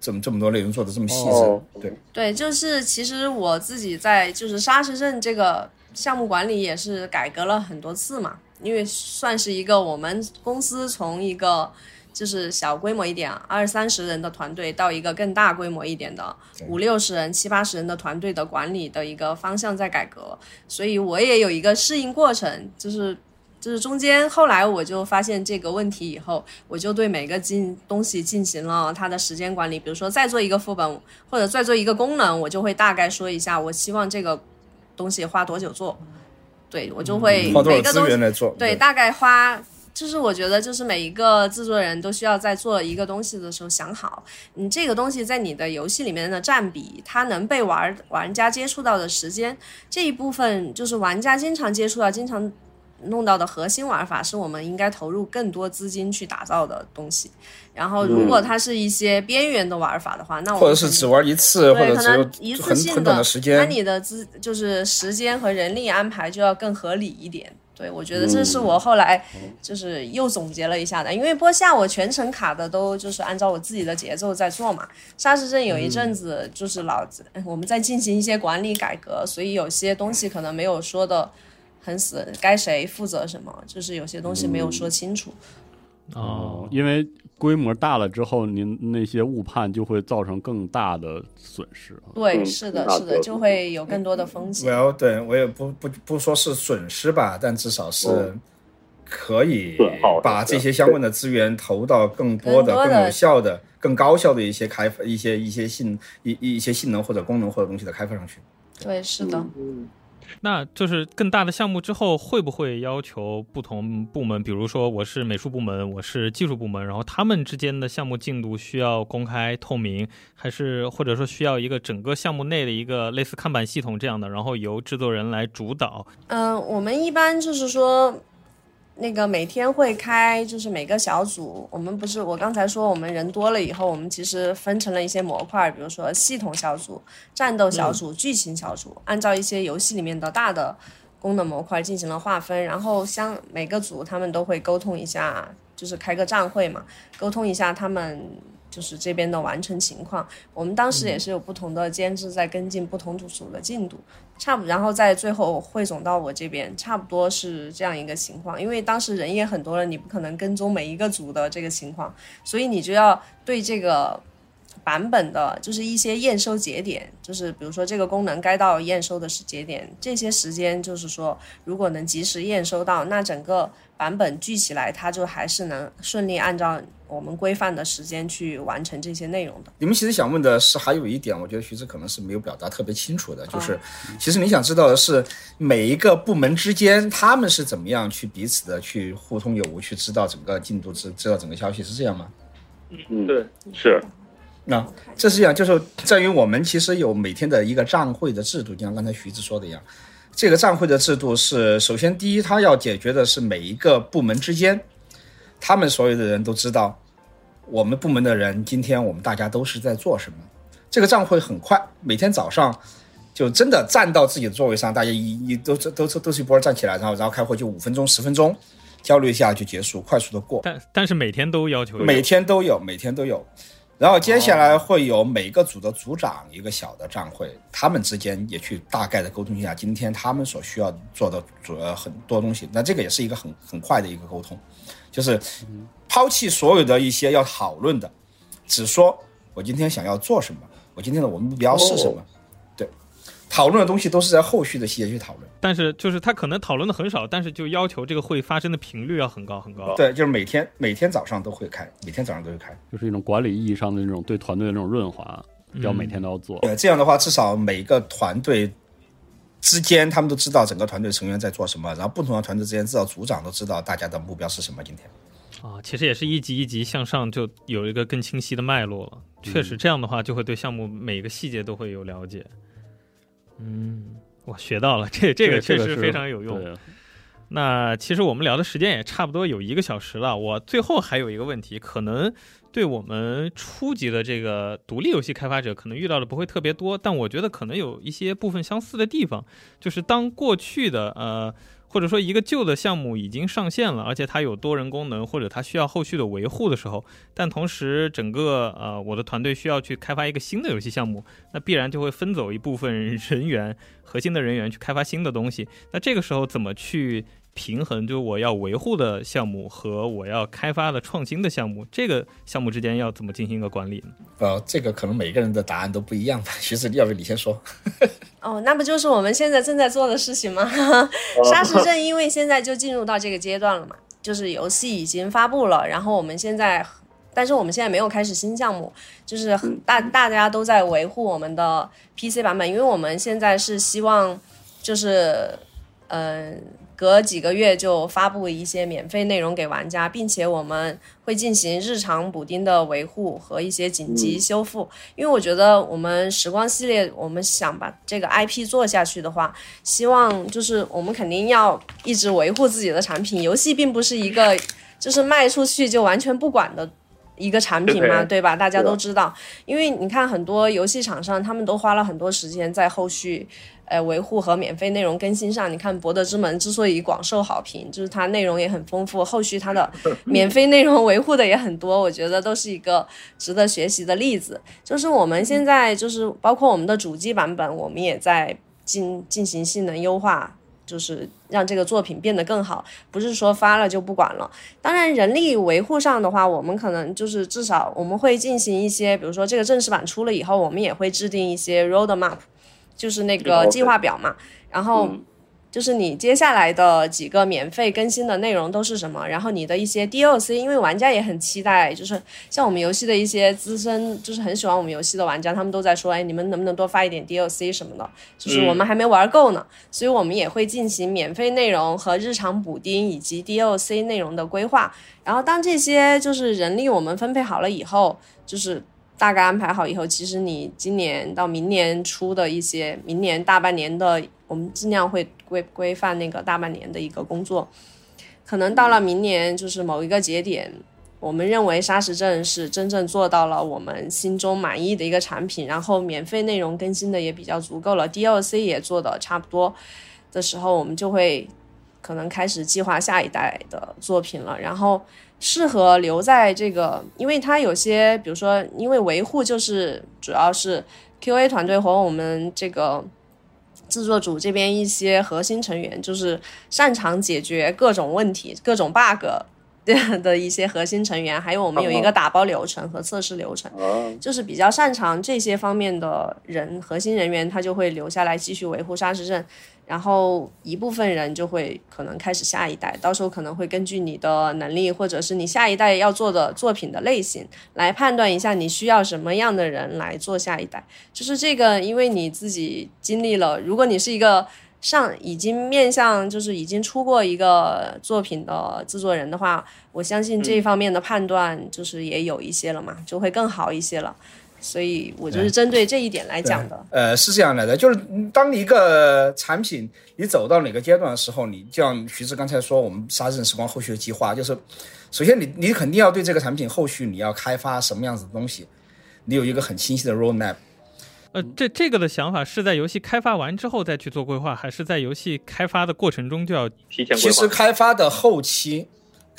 这么这么多内容做的这么细致。哦？对，对，就是其实我自己在就是沙石镇这个项目管理也是改革了很多次嘛，因为算是一个我们公司从一个就是小规模一点二三十人的团队到一个更大规模一点的五六十人、七八十人的团队的管理的一个方向在改革，所以我也有一个适应过程，就是。就是中间后来我就发现这个问题以后，我就对每个进东西进行了它的时间管理。比如说再做一个副本，或者再做一个功能，我就会大概说一下，我希望这个东西花多久做。对我就会每个东西？对，大概花，就是我觉得，就是每一个制作人都需要在做一个东西的时候想好，你这个东西在你的游戏里面的占比，它能被玩玩家接触到的时间这一部分，就是玩家经常接触到、经常弄到的核心玩法，是我们应该投入更多资金去打造的东西。然后，如果它是一些边缘的玩法的话，那我或者是只玩一次，或对，者只可能一次性的时那。你的资就是时间和人力安排就要更合理一点。对，我觉得这是我后来就是又总结了一下的，因为播下我全程卡的都就是按照我自己的节奏在做嘛。沙石镇有一阵子就是老子我们在进行一些管理改革，所以有些东西可能没有说的很死，该谁负责什么，就是有些东西没有说清楚。哦，因为规模大了之后，您那些误判就会造成更大的损失啊。对，嗯是的，是的，就就会有更多的风险。well，对我也不不不说是损失吧，但至少是嗯可以把这些相关的资源投到更多的、更有效的、更高效的一些开发、一些一些性一一一些性能或者功能或者东西的开发上去。对，是的。嗯，那就是更大的项目之后，会不会要求不同部门，比如说我是美术部门，我是技术部门，然后他们之间的项目进度需要公开透明，还是或者说需要一个整个项目内的一个类似看板系统这样的，然后由制作人来主导？嗯、我们一般就是说，那个每天会开，就是每个小组，我们不是我刚才说我们人多了以后，我们其实分成了一些模块，比如说系统小组、战斗小组、剧情小组，按照一些游戏里面的大的功能模块进行了划分，然后相每个组他们都会沟通一下，就是开个站会嘛，沟通一下他们。就是这边的完成情况，我们当时也是有不同的监制在跟进不同组组的进度，差不，然后在最后汇总到我这边，差不多是这样一个情况。因为当时人也很多了，你不可能跟踪每一个组的这个情况，所以你就要对这个版本的，就是一些验收节点，就是比如说这个功能该到验收的时节点，这些时间就是说，如果能及时验收到，那整个版本聚起来，它就还是能顺利按照我们规范的时间去完成这些内容的。你们其实想问的是，还有一点，我觉得徐志可能是没有表达特别清楚的，就是，其实你想知道的是，每一个部门之间他们是怎么样去彼此的去互通有无，去知道整个进度，知知道整个消息，是这样吗？嗯，对，是，那这是这样，就是在于我们其实有每天的一个站会的制度，就像刚才徐子说的一样，这个站会的制度是，首先第一，它要解决的是每一个部门之间，他们所有的人都知道，我们部门的人今天我们大家都是在做什么。这个站会很快，每天早上就真的站到自己的座位上，大家一一都都都都是一波站起来，然后然后开会就五分钟十分钟，交流一下就结束，快速的过。但但是每天都要求每天都有，每天都有。然后接下来会有每个组的组长一个小的站会，他们之间也去大概的沟通一下今天他们所需要做的主要很多东西。那这个也是一个很很快的一个沟通，就是抛弃所有的一些要讨论的，只说我今天想要做什么，我今天的我们目标是什么。对，讨论的东西都是在后续的细节去讨论。但是就是他可能讨论的很少，但是就要求这个会发生的频率要很高很高。对，就是每天每天早上都会开，每天早上都会开。就是一种管理意义上的那种对团队的那种润滑，要每天都要做。对，这样的话，至少每一个团队之间，他们都知道整个团队成员在做什么，然后不同的团队之间，至少组长都知道大家的目标是什么。今天啊，其实也是一级一级向上，就有一个更清晰的脉络了。确实，这样的话就会对项目每个细节都会有了解。嗯，我学到了，(laughs) 这这个确实非常有用。那其实我们聊的时间也差不多有一个小时了。我最后还有一个问题，可能对我们初级的这个独立游戏开发者可能遇到的不会特别多，但我觉得可能有一些部分相似的地方，就是当过去的呃。或者说一个旧的项目已经上线了，而且它有多人功能，或者它需要后续的维护的时候，但同时整个呃我的团队需要去开发一个新的游戏项目，那必然就会分走一部分人员，核心的人员去开发新的东西。那这个时候怎么去？平衡就是我要维护的项目和我要开发的创新的项目，这个项目之间要怎么进行一个管理呢？呃，这个可能每个人的答案都不一样吧。徐子，要不你先说？哦，那不就是我们现在正在做的事情吗？沙石镇因为现在就进入到这个阶段了嘛，就是游戏已经发布了，然后我们现在，但是我们现在没有开始新项目，就是大大家都在维护我们的 PC 版本，因为我们现在是希望，就是嗯。隔几个月就发布一些免费内容给玩家，并且我们会进行日常补丁的维护和一些紧急修复。因为我觉得我们时光系列，我们想把这个 IP 做下去的话，希望就是我们肯定要一直维护自己的产品。游戏并不是一个就是卖出去就完全不管的一个产品嘛，对吧？大家都知道，因为你看很多游戏厂商，他们都花了很多时间在后续。呃，维护和免费内容更新上，你看《博德之门》之所以广受好评，就是它内容也很丰富，后续它的 (laughs) 免费内容维护的也很多，我觉得都是一个值得学习的例子。就是我们现在就是包括我们的主机版本，我们也在进进行性能优化，就是让这个作品变得更好，不是说发了就不管了。当然，人力维护上的话，我们可能就是至少我们会进行一些，比如说这个正式版出了以后，我们也会制定一些 roadmap。就是那个计划表嘛，然后就是你接下来的几个免费更新的内容都是什么？然后你的一些 DLC，因为玩家也很期待，就是像我们游戏的一些资深，就是很喜欢我们游戏的玩家，他们都在说，哎，你们能不能多发一点 DLC 什么的？就是我们还没玩够呢，所以我们也会进行免费内容和日常补丁以及 DLC 内容的规划。然后当这些就是人力我们分配好了以后，就是。大概安排好以后，其实你今年到明年初的一些，明年大半年的，我们尽量会规规范那个大半年的一个工作。可能到了明年，就是某一个节点，我们认为沙石镇是真正做到了我们心中满意的一个产品，然后免费内容更新的也比较足够了，DLC 也做的差不多的时候，我们就会可能开始计划下一代的作品了，然后。适合留在这个，因为它有些，比如说，因为维护就是主要是 QA 团队和我们这个制作组这边一些核心成员，就是擅长解决各种问题、各种 bug 的 (laughs) 的一些核心成员，还有我们有一个打包流程和测试流程，就是比较擅长这些方面的人，核心人员他就会留下来继续维护沙石镇。然后一部分人就会可能开始下一代，到时候可能会根据你的能力，或者是你下一代要做的作品的类型来判断一下你需要什么样的人来做下一代。就是这个，因为你自己经历了，如果你是一个上已经面向就是已经出过一个作品的制作人的话，我相信这方面的判断就是也有一些了嘛，就会更好一些了。所以我就是针对这一点来讲的。呃，是这样来的，就是当一个产品你走到哪个阶段的时候，你就像徐志刚才说，我们沙镇时光后续的计划，就是首先你你肯定要对这个产品后续你要开发什么样子的东西，你有一个很清晰的 roadmap。呃，这这个的想法是在游戏开发完之后再去做规划，还是在游戏开发的过程中就要提前规划？其实开发的后期。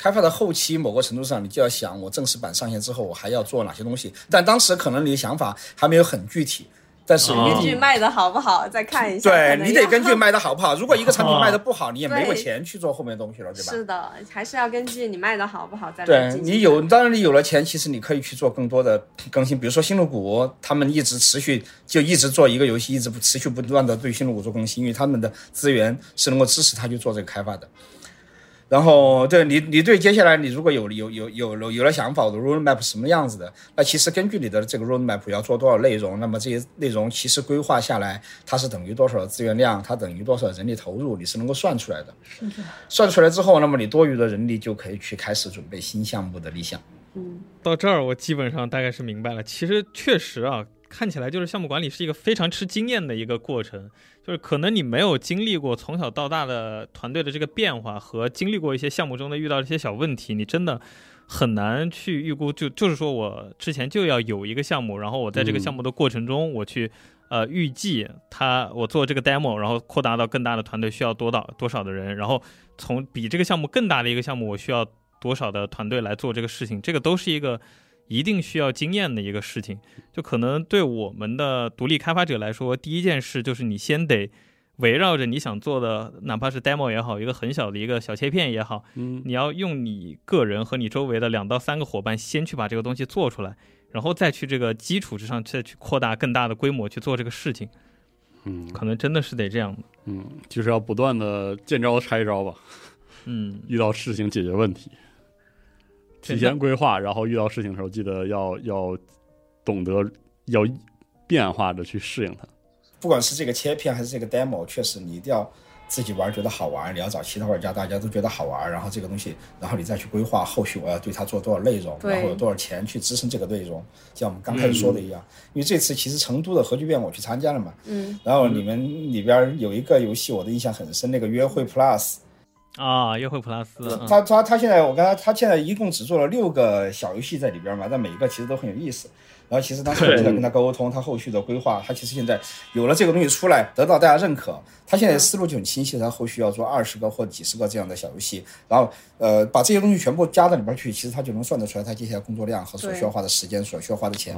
开发的后期，某个程度上，你就要想，我正式版上线之后，我还要做哪些东西？但当时可能你的想法还没有很具体，但是根据卖的好不好再看一下。对你得根据卖的好不好。如果一个产品哦卖的不好，你也没有钱去做后面的东西了，对吧？是的，还是要根据你卖的好不好再来对你有，当然你有了钱，其实你可以去做更多的更新。比如说星露谷，他们一直持续就一直做一个游戏，一直不持续不断的对星露谷做更新，因为他们的资源是能够支持他去做这个开发的。然后，对你，你对接下来你如果有有有有了有了想法，我的 roadmap 什么样子的，那其实根据你的这个 roadmap 要做多少内容，那么这些内容其实规划下来，它是等于多少的资源量，它等于多少人力投入，你是能够算出来的。算出来之后，那么你多余的人力就可以去开始准备新项目的立项。嗯到这儿我基本上大概是明白了。其实确实啊，看起来就是项目管理是一个非常吃经验的一个过程，就是可能你没有经历过从小到大的团队的这个变化和经历过一些项目中的遇到一些小问题，你真的很难去预估。就就是说我之前就要有一个项目，然后我在这个项目的过程中，我去。呃，预计他我做这个 demo，然后扩大到更大的团队需要多到多少的人，然后从比这个项目更大的一个项目，我需要多少的团队来做这个事情，这个都是一个一定需要经验的一个事情。就可能对我们的独立开发者来说，第一件事就是你先得围绕着你想做的，哪怕是 demo 也好，一个很小的一个小切片也好，嗯。你要用你个人和你周围的两到三个伙伴先去把这个东西做出来，然后再去这个基础之上再去扩大更大的规模去做这个事情，嗯。可能真的是得这样的。嗯，就是要不断的见招拆招吧，嗯，(laughs) 遇到事情解决问题，提前规划，然后遇到事情的时候记得要要懂得要变化的去适应它。不管是这个切片还是这个 demo，确实你一定要自己玩觉得好玩，你要找其他玩家，大家都觉得好玩，然后这个东西，然后你再去规划后续我要对它做多少内容，然后有多少钱去支撑这个内容。像我们刚开始说的一样，因为这次其实成都的核聚变我去参加了嘛，嗯，然后你们里边有一个游戏我的印象很深，那个约会 Plus，啊，约会 Plus，嗯。他他他现在我跟他他现在一共只做了六个小游戏在里边嘛，但每一个其实都很有意思。然后其实当时我就在跟他沟通，他后续的规划，他其实现在有了这个东西出来，得到大家认可，他现在思路就很清晰，他后续要做二十个或几十个这样的小游戏，然后呃把这些东西全部加到里边去，其实他就能算得出来他接下来工作量和所需要花的时间、所需要花的钱。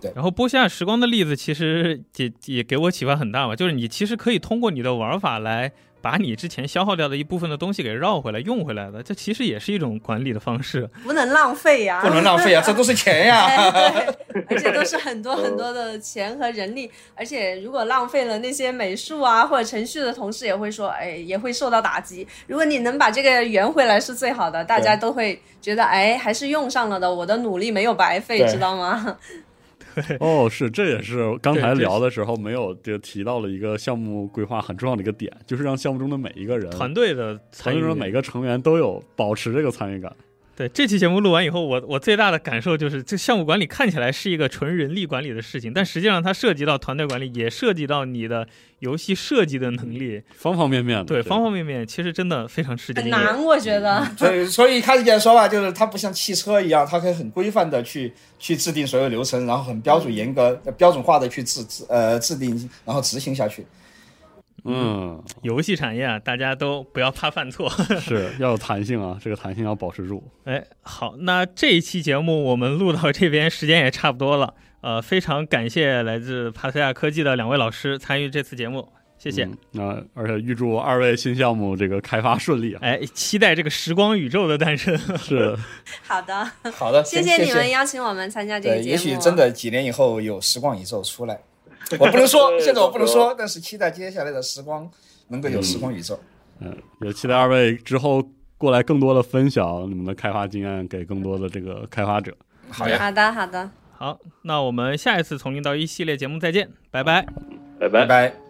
对，然后播下时光的例子其实也也给我启发很大嘛，就是你其实可以通过你的玩法来把你之前消耗掉的一部分的东西给绕回来、用回来的，这其实也是一种管理的方式。不能浪费呀、不能浪费呀，这都是钱呀！(laughs) 哎对，而且都是很多很多的钱和人力，而且如果浪费了那些美术啊或者程序的同事也会说，哎，也会受到打击。如果你能把这个圆回来是最好的，大家都会觉得，哎，还是用上了的，我的努力没有白费，知道吗？哦，是，这也是刚才聊的时候没有就提到了一个项目规划很重要的一个点，就是让项目中的每一个人、团队的参与团队中的每个成员都有保持这个参与感。对这期节目录完以后，我我最大的感受就是，这项目管理看起来是一个纯人力管理的事情，但实际上它涉及到团队管理，也涉及到你的游戏设计的能力，方方面面的，对方方面面，其实真的非常吃惊。很难，我觉得。所以，所以开始姐说吧，就是它不像汽车一样，它可以很规范的去去制定所有流程，然后很标准严格、标准化的去制制呃制定，然后执行下去。嗯，游戏产业啊，大家都不要怕犯错。(laughs) 是要有弹性啊，这个弹性要保持住。哎，好，那这一期节目我们录到这边时间也差不多了，呃，非常感谢来自帕特亚科技的两位老师参与这次节目，谢谢。嗯那而且预祝二位新项目这个开发顺利啊！哎，期待这个时光宇宙的诞生。(laughs) (laughs) 是，好的，好的，谢谢你们邀请我们参加这个，节目。也许真的几年以后有时光宇宙出来，(laughs) 我不能说，现在我不能说，但是期待接下来的时光能够有时光宇宙。嗯，也期待二位之后过来更多的分享你们的开发经验给更多的这个开发者。好呀，好的，好的。好，那我们下一次从零到一系列节目再见，拜拜。拜拜。拜